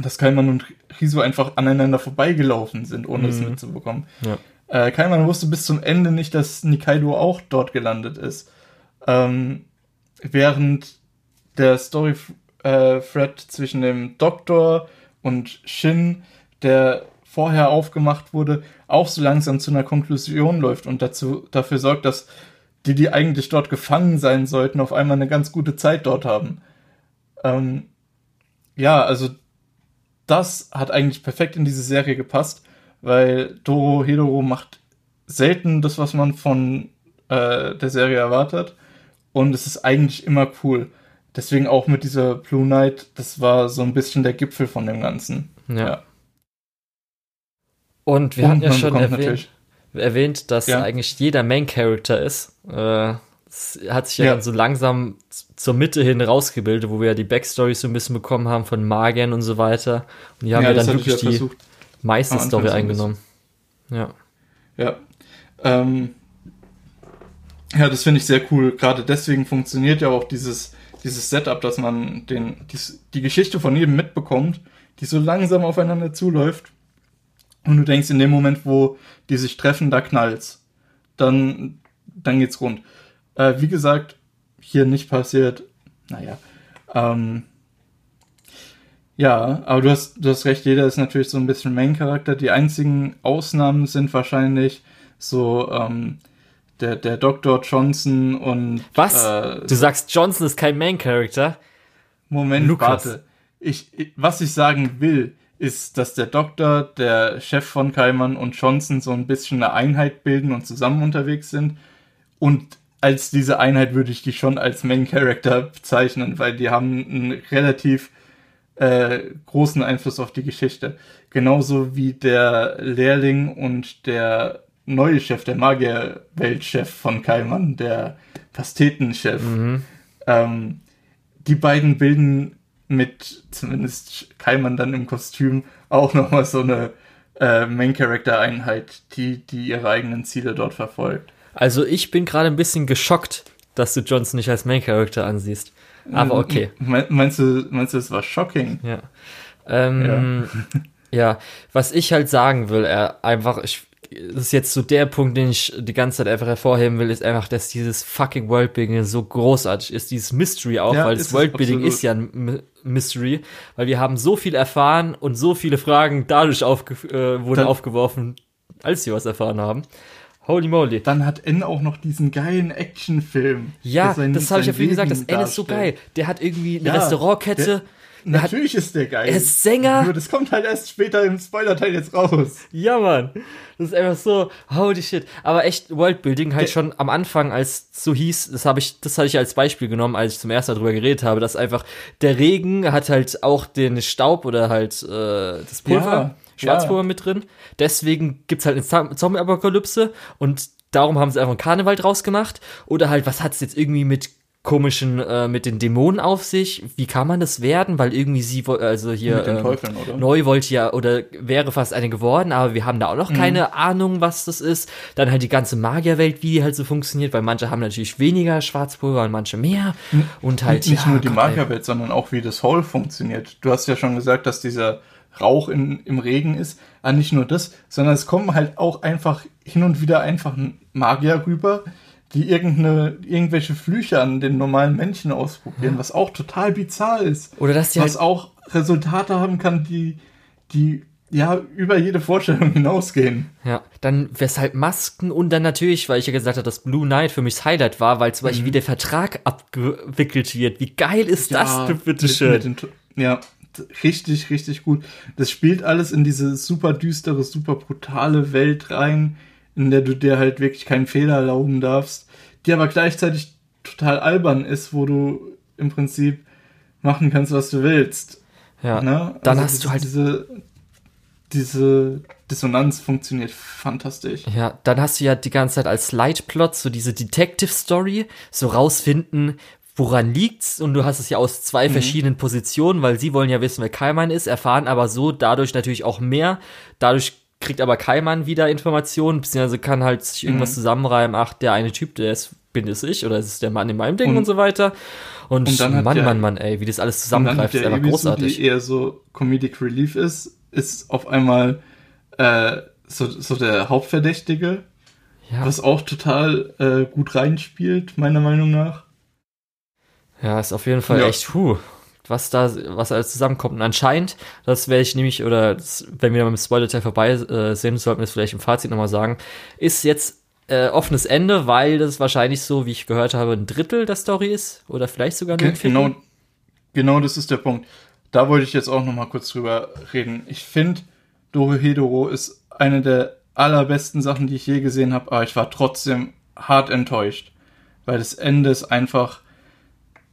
dass Kaiman und Riso einfach aneinander vorbeigelaufen sind, ohne mhm. es mitzubekommen. Ja. Äh, Kaiman wusste bis zum Ende nicht, dass Nikaido auch dort gelandet ist. Ähm, während der Story-Thread äh, zwischen dem Doktor und Shin, der vorher aufgemacht wurde, auch so langsam zu einer Konklusion läuft und dazu, dafür sorgt, dass die, die eigentlich dort gefangen sein sollten, auf einmal eine ganz gute Zeit dort haben. Ähm, ja, also das hat eigentlich perfekt in diese Serie gepasst, weil Doro Hedoro macht selten das, was man von äh, der Serie erwartet. Und es ist eigentlich immer cool. Deswegen auch mit dieser Blue Knight, das war so ein bisschen der Gipfel von dem Ganzen. Ja. ja. Und wir Und hatten ja schon erwähnt, erwähnt, dass ja. eigentlich jeder Main Character ist. Äh, es hat sich ja, ja, dann so langsam zur Mitte hin rausgebildet, wo wir ja die Backstories so ein bisschen bekommen haben von Magiern und so weiter. Und die haben ja, ja dann wirklich die meiste Story eingenommen. Ja. Ja. Ähm, ja, das finde ich sehr cool. Gerade deswegen funktioniert ja auch dieses, dieses Setup, dass man den, die, die Geschichte von jedem mitbekommt, die so langsam aufeinander zuläuft. Und du denkst, in dem Moment, wo die sich treffen, da knallt's. Dann, dann geht's rund. Äh, wie gesagt, hier nicht passiert. Naja. Ähm, ja, aber du hast, du hast recht, jeder ist natürlich so ein bisschen Main-Charakter. Die einzigen Ausnahmen sind wahrscheinlich so ähm, der, der Dr. Johnson und. Was? Äh, du sagst, Johnson ist kein Main-Character? Moment, Lukas. warte. Ich, was ich sagen will, ist, dass der Doktor, der Chef von Keimann und Johnson so ein bisschen eine Einheit bilden und zusammen unterwegs sind. Und als diese Einheit würde ich die schon als Main Character bezeichnen, weil die haben einen relativ äh, großen Einfluss auf die Geschichte. Genauso wie der Lehrling und der neue Chef, der Magierweltchef von Kaiman, der Pastetenchef. Mhm. Ähm, die beiden bilden mit zumindest Kaiman dann im Kostüm auch nochmal so eine äh, Main-Character-Einheit, die, die ihre eigenen Ziele dort verfolgt. Also ich bin gerade ein bisschen geschockt, dass du Johnson nicht als Main-Character ansiehst. Aber okay. Meinst du, meinst du, es war shocking? Ja. Ähm, ja. ja. was ich halt sagen will, er einfach, ich, das ist jetzt so der Punkt, den ich die ganze Zeit einfach hervorheben will, ist einfach, dass dieses fucking Worldbuilding so großartig ist, dieses Mystery auch, ja, weil das Worldbuilding ist ja ein Mystery, weil wir haben so viel erfahren und so viele Fragen dadurch aufge äh, wurden Dann, aufgeworfen, als wir was erfahren haben. Holy moly. Dann hat N auch noch diesen geilen Actionfilm. Ja, sein, das habe ich ja vorhin gesagt, das N ist so geil. Der hat irgendwie eine ja, Restaurantkette. Der, Natürlich hat, ist der geil. Er ist Sänger. Nur das kommt halt erst später im Spoiler-Teil jetzt raus. Ja, Mann. Das ist einfach so, holy shit. Aber echt Worldbuilding halt der, schon am Anfang, als so hieß, das habe ich, das hatte ich als Beispiel genommen, als ich zum ersten Mal drüber geredet habe, dass einfach der Regen hat halt auch den Staub oder halt äh, das Pulver. Ja. Schwarzpulver ja. mit drin. Deswegen gibt's halt eine Zombie-Apokalypse und darum haben sie einfach einen Karneval draus gemacht. Oder halt, was hat's jetzt irgendwie mit komischen äh, mit den Dämonen auf sich. Wie kann man das werden? Weil irgendwie sie also hier mit den ähm, Teufeln, oder? neu wollte ja oder wäre fast eine geworden, aber wir haben da auch noch mhm. keine Ahnung, was das ist. Dann halt die ganze Magierwelt, wie die halt so funktioniert, weil manche haben natürlich weniger Schwarzpulver und manche mehr und halt nicht ja, nur die Magierwelt, sondern auch wie das Hall funktioniert. Du hast ja schon gesagt, dass dieser Rauch in, im Regen ist. Aber nicht nur das, sondern es kommen halt auch einfach hin und wieder einfach ein Magier rüber, die irgendeine, irgendwelche Flüche an den normalen Menschen ausprobieren, ja. was auch total bizarr ist. Oder dass die was halt auch Resultate haben kann, die, die ja über jede Vorstellung hinausgehen. Ja, dann weshalb Masken und dann natürlich, weil ich ja gesagt habe, dass Blue Knight für mich das Highlight war, weil zum Beispiel mhm. wie der Vertrag abgewickelt wird. Wie geil ist ja, das denn, bitteschön? ja, richtig, richtig gut. Das spielt alles in diese super düstere, super brutale Welt rein, in der du dir halt wirklich keinen Fehler erlauben darfst, die aber gleichzeitig total albern ist, wo du im Prinzip machen kannst, was du willst. Ja. Ne? Dann also hast du halt diese diese Dissonanz funktioniert fantastisch. Ja, dann hast du ja die ganze Zeit als Lightplot so diese Detective Story, so rausfinden, woran liegt's? Und du hast es ja aus zwei mhm. verschiedenen Positionen, weil sie wollen ja wissen, wer Kaiman ist, erfahren aber so dadurch natürlich auch mehr. Dadurch kriegt aber Kaiman wieder Informationen, beziehungsweise kann halt sich irgendwas mhm. zusammenreimen, ach, der eine Typ, der ist, bin es ich, oder ist es der Mann in meinem Ding und, und so weiter. Und, und dann Mann, der, Mann, Mann, ey, wie das alles zusammengreift, ist einfach großartig. Die eher so Comedic Relief ist, ist auf einmal äh, so, so der Hauptverdächtige, ja. was auch total äh, gut reinspielt, meiner Meinung nach. Ja, ist auf jeden Fall ja. echt, puh, was da, was alles zusammenkommt. Und anscheinend, das werde ich nämlich, oder das, wenn wir mit dem Spoiler-Teil vorbei äh, sind, sollten wir es vielleicht im Fazit nochmal sagen, ist jetzt äh, offenes Ende, weil das wahrscheinlich so, wie ich gehört habe, ein Drittel der Story ist oder vielleicht sogar nur ein Viertel. Genau, genau das ist der Punkt. Da wollte ich jetzt auch nochmal kurz drüber reden. Ich finde, Dorohedoro ist eine der allerbesten Sachen, die ich je gesehen habe, aber ich war trotzdem hart enttäuscht, weil das Ende ist einfach,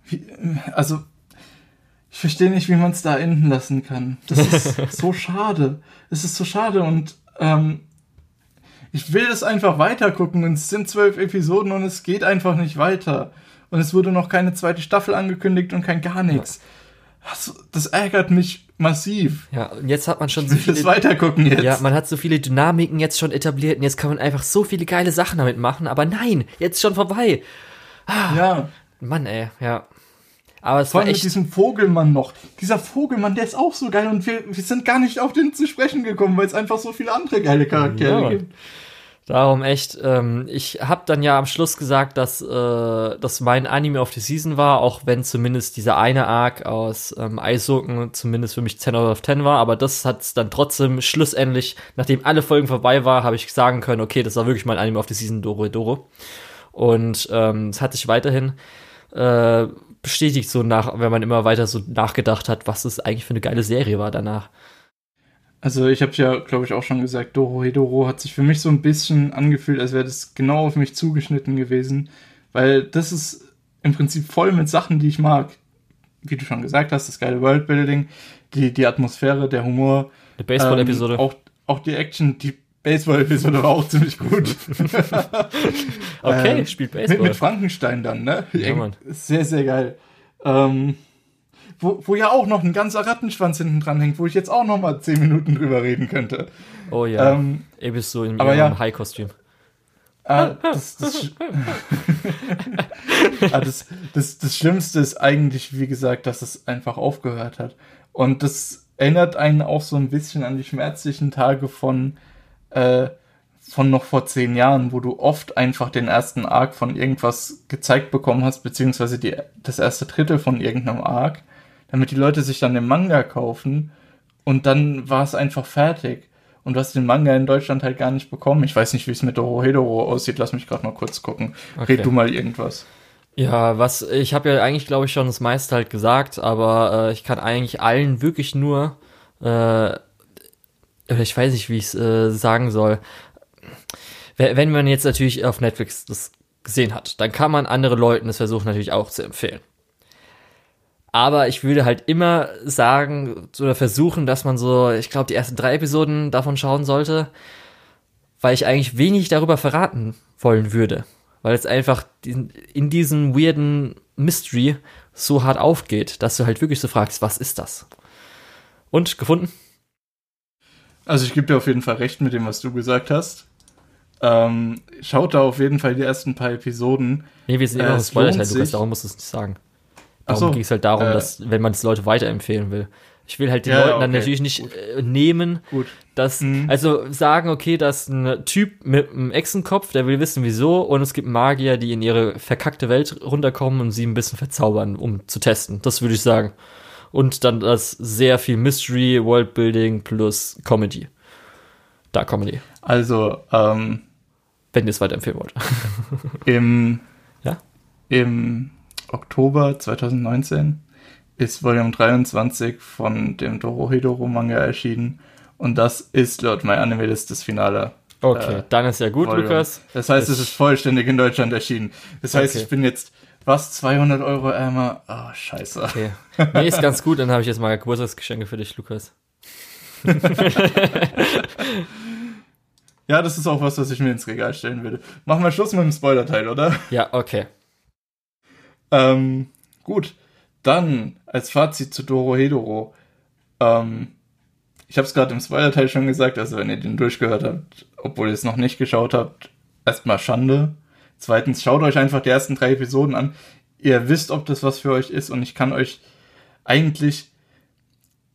wie, also ich verstehe nicht, wie man es da enden lassen kann. Das ist so schade. Es ist so schade und ähm, ich will es einfach weitergucken und es sind zwölf Episoden und es geht einfach nicht weiter. Und es wurde noch keine zweite Staffel angekündigt und kein gar nichts. Das, das ärgert mich massiv. Ja, und jetzt hat man schon so viele. weitergucken jetzt. Ja, man hat so viele Dynamiken jetzt schon etabliert und jetzt kann man einfach so viele geile Sachen damit machen, aber nein, jetzt schon vorbei. Ah, ja. Mann, ey, ja. Aber es Vor allem war echt mit diesem Vogelmann noch. Dieser Vogelmann, der ist auch so geil und wir, wir sind gar nicht auf den zu sprechen gekommen, weil es einfach so viele andere geile Charaktere ja. gibt. Darum echt, ähm, ich habe dann ja am Schluss gesagt, dass äh, das mein Anime of the Season war, auch wenn zumindest dieser eine Arc aus ähm, Eissocken zumindest für mich 10 out of 10 war, aber das hat dann trotzdem schlussendlich, nachdem alle Folgen vorbei war, habe ich sagen können, okay, das war wirklich mein Anime of the Season Doro Doro. Und ähm, es hat sich weiterhin äh, bestätigt, so nach, wenn man immer weiter so nachgedacht hat, was es eigentlich für eine geile Serie war danach. Also ich habe ja, glaube ich, auch schon gesagt, Doro Hedoro hat sich für mich so ein bisschen angefühlt, als wäre das genau auf mich zugeschnitten gewesen, weil das ist im Prinzip voll mit Sachen, die ich mag. Wie du schon gesagt hast, das geile Worldbuilding, die, die Atmosphäre, der Humor. Die Baseball-Episode. Ähm, auch, auch die Action, die Baseball-Episode war auch ziemlich gut. okay, ähm, spielt Baseball. Mit, mit, Frankenstein dann, ne? Ja, Mann. Sehr, sehr geil. Ähm, wo, wo ja auch noch ein ganzer Rattenschwanz hinten dran hängt, wo ich jetzt auch noch mal zehn Minuten drüber reden könnte. Oh ja, ähm, eben so in aber ja, High-Kostüm. Ah, das, das, ah, das, das, das Schlimmste ist eigentlich, wie gesagt, dass es einfach aufgehört hat. Und das erinnert einen auch so ein bisschen an die schmerzlichen Tage von, äh, von noch vor zehn Jahren, wo du oft einfach den ersten Arc von irgendwas gezeigt bekommen hast, beziehungsweise die, das erste Drittel von irgendeinem Arc damit die Leute sich dann den Manga kaufen und dann war es einfach fertig. Und du hast den Manga in Deutschland halt gar nicht bekommen. Ich weiß nicht, wie es mit Dorohedoro aussieht. Lass mich gerade mal kurz gucken. Okay. Red du mal irgendwas. Ja, was ich habe ja eigentlich, glaube ich, schon das meiste halt gesagt, aber äh, ich kann eigentlich allen wirklich nur, äh, ich weiß nicht, wie ich es äh, sagen soll. Wenn man jetzt natürlich auf Netflix das gesehen hat, dann kann man andere Leuten das versuchen natürlich auch zu empfehlen. Aber ich würde halt immer sagen oder versuchen, dass man so, ich glaube, die ersten drei Episoden davon schauen sollte, weil ich eigentlich wenig darüber verraten wollen würde. Weil es einfach in diesem weirden Mystery so hart aufgeht, dass du halt wirklich so fragst, was ist das? Und gefunden? Also ich gebe dir auf jeden Fall recht mit dem, was du gesagt hast. Ähm, schaut da auf jeden Fall die ersten paar Episoden. Nee, wir sind immer äh, noch Spoiler-Teil, Lukas, darum musst du es nicht sagen. Darum so, ging es halt darum, äh, dass, wenn man es Leute weiterempfehlen will. Ich will halt den ja, Leuten dann okay, natürlich nicht äh, nehmen, gut. dass, mhm. also sagen, okay, dass ein Typ mit einem Echsenkopf, der will wissen wieso, und es gibt Magier, die in ihre verkackte Welt runterkommen und sie ein bisschen verzaubern, um zu testen. Das würde ich sagen. Und dann das sehr viel Mystery, Worldbuilding plus Comedy. Da Comedy. Also, ähm, wenn ihr es weiterempfehlen wollt. Im, ja? Im Oktober 2019 ist Volume 23 von dem Dorohedoro Manga erschienen. Und das ist laut MyAnimeList das Finale. Okay, äh, dann ist ja gut, Volume. Lukas. Das heißt, es ist vollständig in Deutschland erschienen. Das heißt, okay. ich bin jetzt was, 200 Euro ärmer? Ah, oh, scheiße. Okay. Nee, ist ganz gut, dann habe ich jetzt mal Geburtstagsgeschenke für dich, Lukas. ja, das ist auch was, was ich mir ins Regal stellen würde. Machen wir Schluss mit dem Spoiler-Teil, oder? Ja, okay. Ähm, Gut, dann als Fazit zu Doro Hedoro. Ähm, ich habe es gerade im Spoiler-Teil schon gesagt, also wenn ihr den durchgehört habt, obwohl ihr es noch nicht geschaut habt, erstmal Schande. Zweitens, schaut euch einfach die ersten drei Episoden an. Ihr wisst, ob das was für euch ist und ich kann euch eigentlich,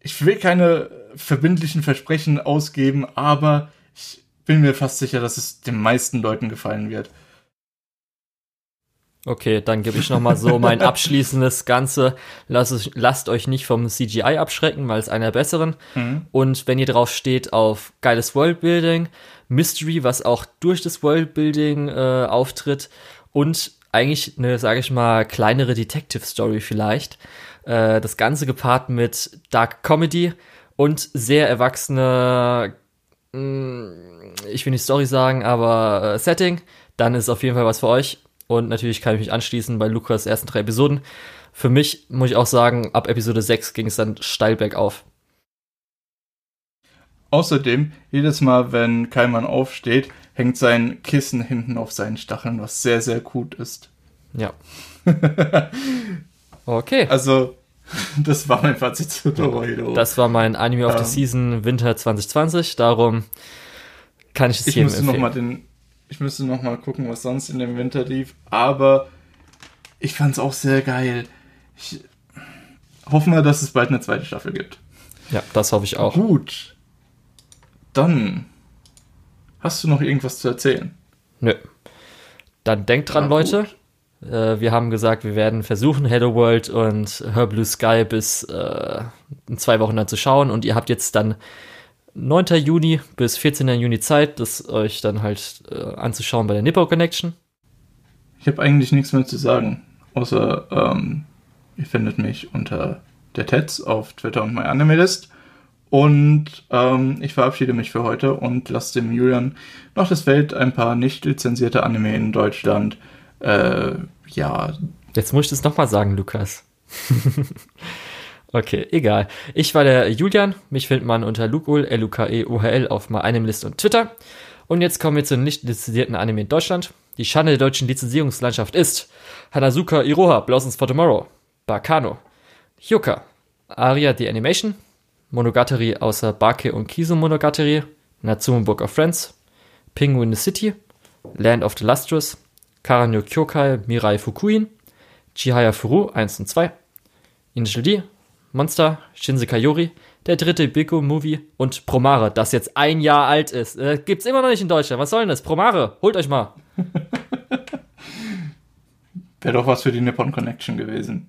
ich will keine verbindlichen Versprechen ausgeben, aber ich bin mir fast sicher, dass es den meisten Leuten gefallen wird. Okay, dann gebe ich nochmal so mein abschließendes Ganze. Lasst, lasst euch nicht vom CGI abschrecken, weil es einer besseren. Mhm. Und wenn ihr drauf steht auf geiles Worldbuilding, Mystery, was auch durch das Worldbuilding äh, auftritt und eigentlich eine, sage ich mal, kleinere Detective Story vielleicht. Äh, das Ganze gepaart mit Dark Comedy und sehr erwachsene, mh, mm, ich will nicht Story sagen, aber äh, Setting, dann ist auf jeden Fall was für euch. Und natürlich kann ich mich anschließen bei Lukas ersten drei Episoden. Für mich muss ich auch sagen, ab Episode 6 ging es dann steil bergauf. Außerdem, jedes Mal, wenn Kaiman aufsteht, hängt sein Kissen hinten auf seinen Stacheln, was sehr, sehr gut ist. Ja. okay. Also, das war mein Fazit zu Dorohedoro. Das war mein Anime of the ähm, Season Winter 2020, darum kann ich es ich jedem empfehlen. Noch mal den, ich müsste noch mal gucken, was sonst in dem Winter lief, aber ich fand es auch sehr geil. Ich hoffe mal, dass es bald eine zweite Staffel gibt. Ja, das hoffe ich auch. Gut. Dann hast du noch irgendwas zu erzählen? Nö. Dann denkt dran, ja, Leute. Äh, wir haben gesagt, wir werden versuchen, Hello World und Her Blue Sky bis äh, in zwei Wochen dann zu schauen. Und ihr habt jetzt dann 9. Juni bis 14. Juni Zeit, das euch dann halt äh, anzuschauen bei der Nippo Connection. Ich habe eigentlich nichts mehr zu sagen, außer ähm, ihr findet mich unter der Tets auf Twitter und MyAnimeList. Und ähm, ich verabschiede mich für heute und lasse dem Julian noch das Feld ein paar nicht lizenzierte Anime in Deutschland. Äh, ja. Jetzt muss ich das nochmal sagen, Lukas. okay, egal. Ich war der Julian. Mich findet man unter Lukul, L-U-K-E-U-H-L auf MyAnimeList und Twitter. Und jetzt kommen wir zu den nicht lizenzierten Anime in Deutschland. Die Schande der deutschen Lizenzierungslandschaft ist Hanazuka Iroha, Blossoms for Tomorrow, Bakano, Hyuka, Aria the Animation, Monogatari außer Bake und Kiso Monogatari, Natsume Book of Friends, Penguin City, Land of the Lustrous, Karanyo Kyokai Mirai Fukuin, Chihaya Furu 1 und 2, Initial D, Monster, Shinse Kayori, der dritte Biko Movie und Promare, das jetzt ein Jahr alt ist. Äh, gibt's immer noch nicht in Deutschland. Was soll denn das? Promare, holt euch mal. Wäre doch was für die Nippon Connection gewesen.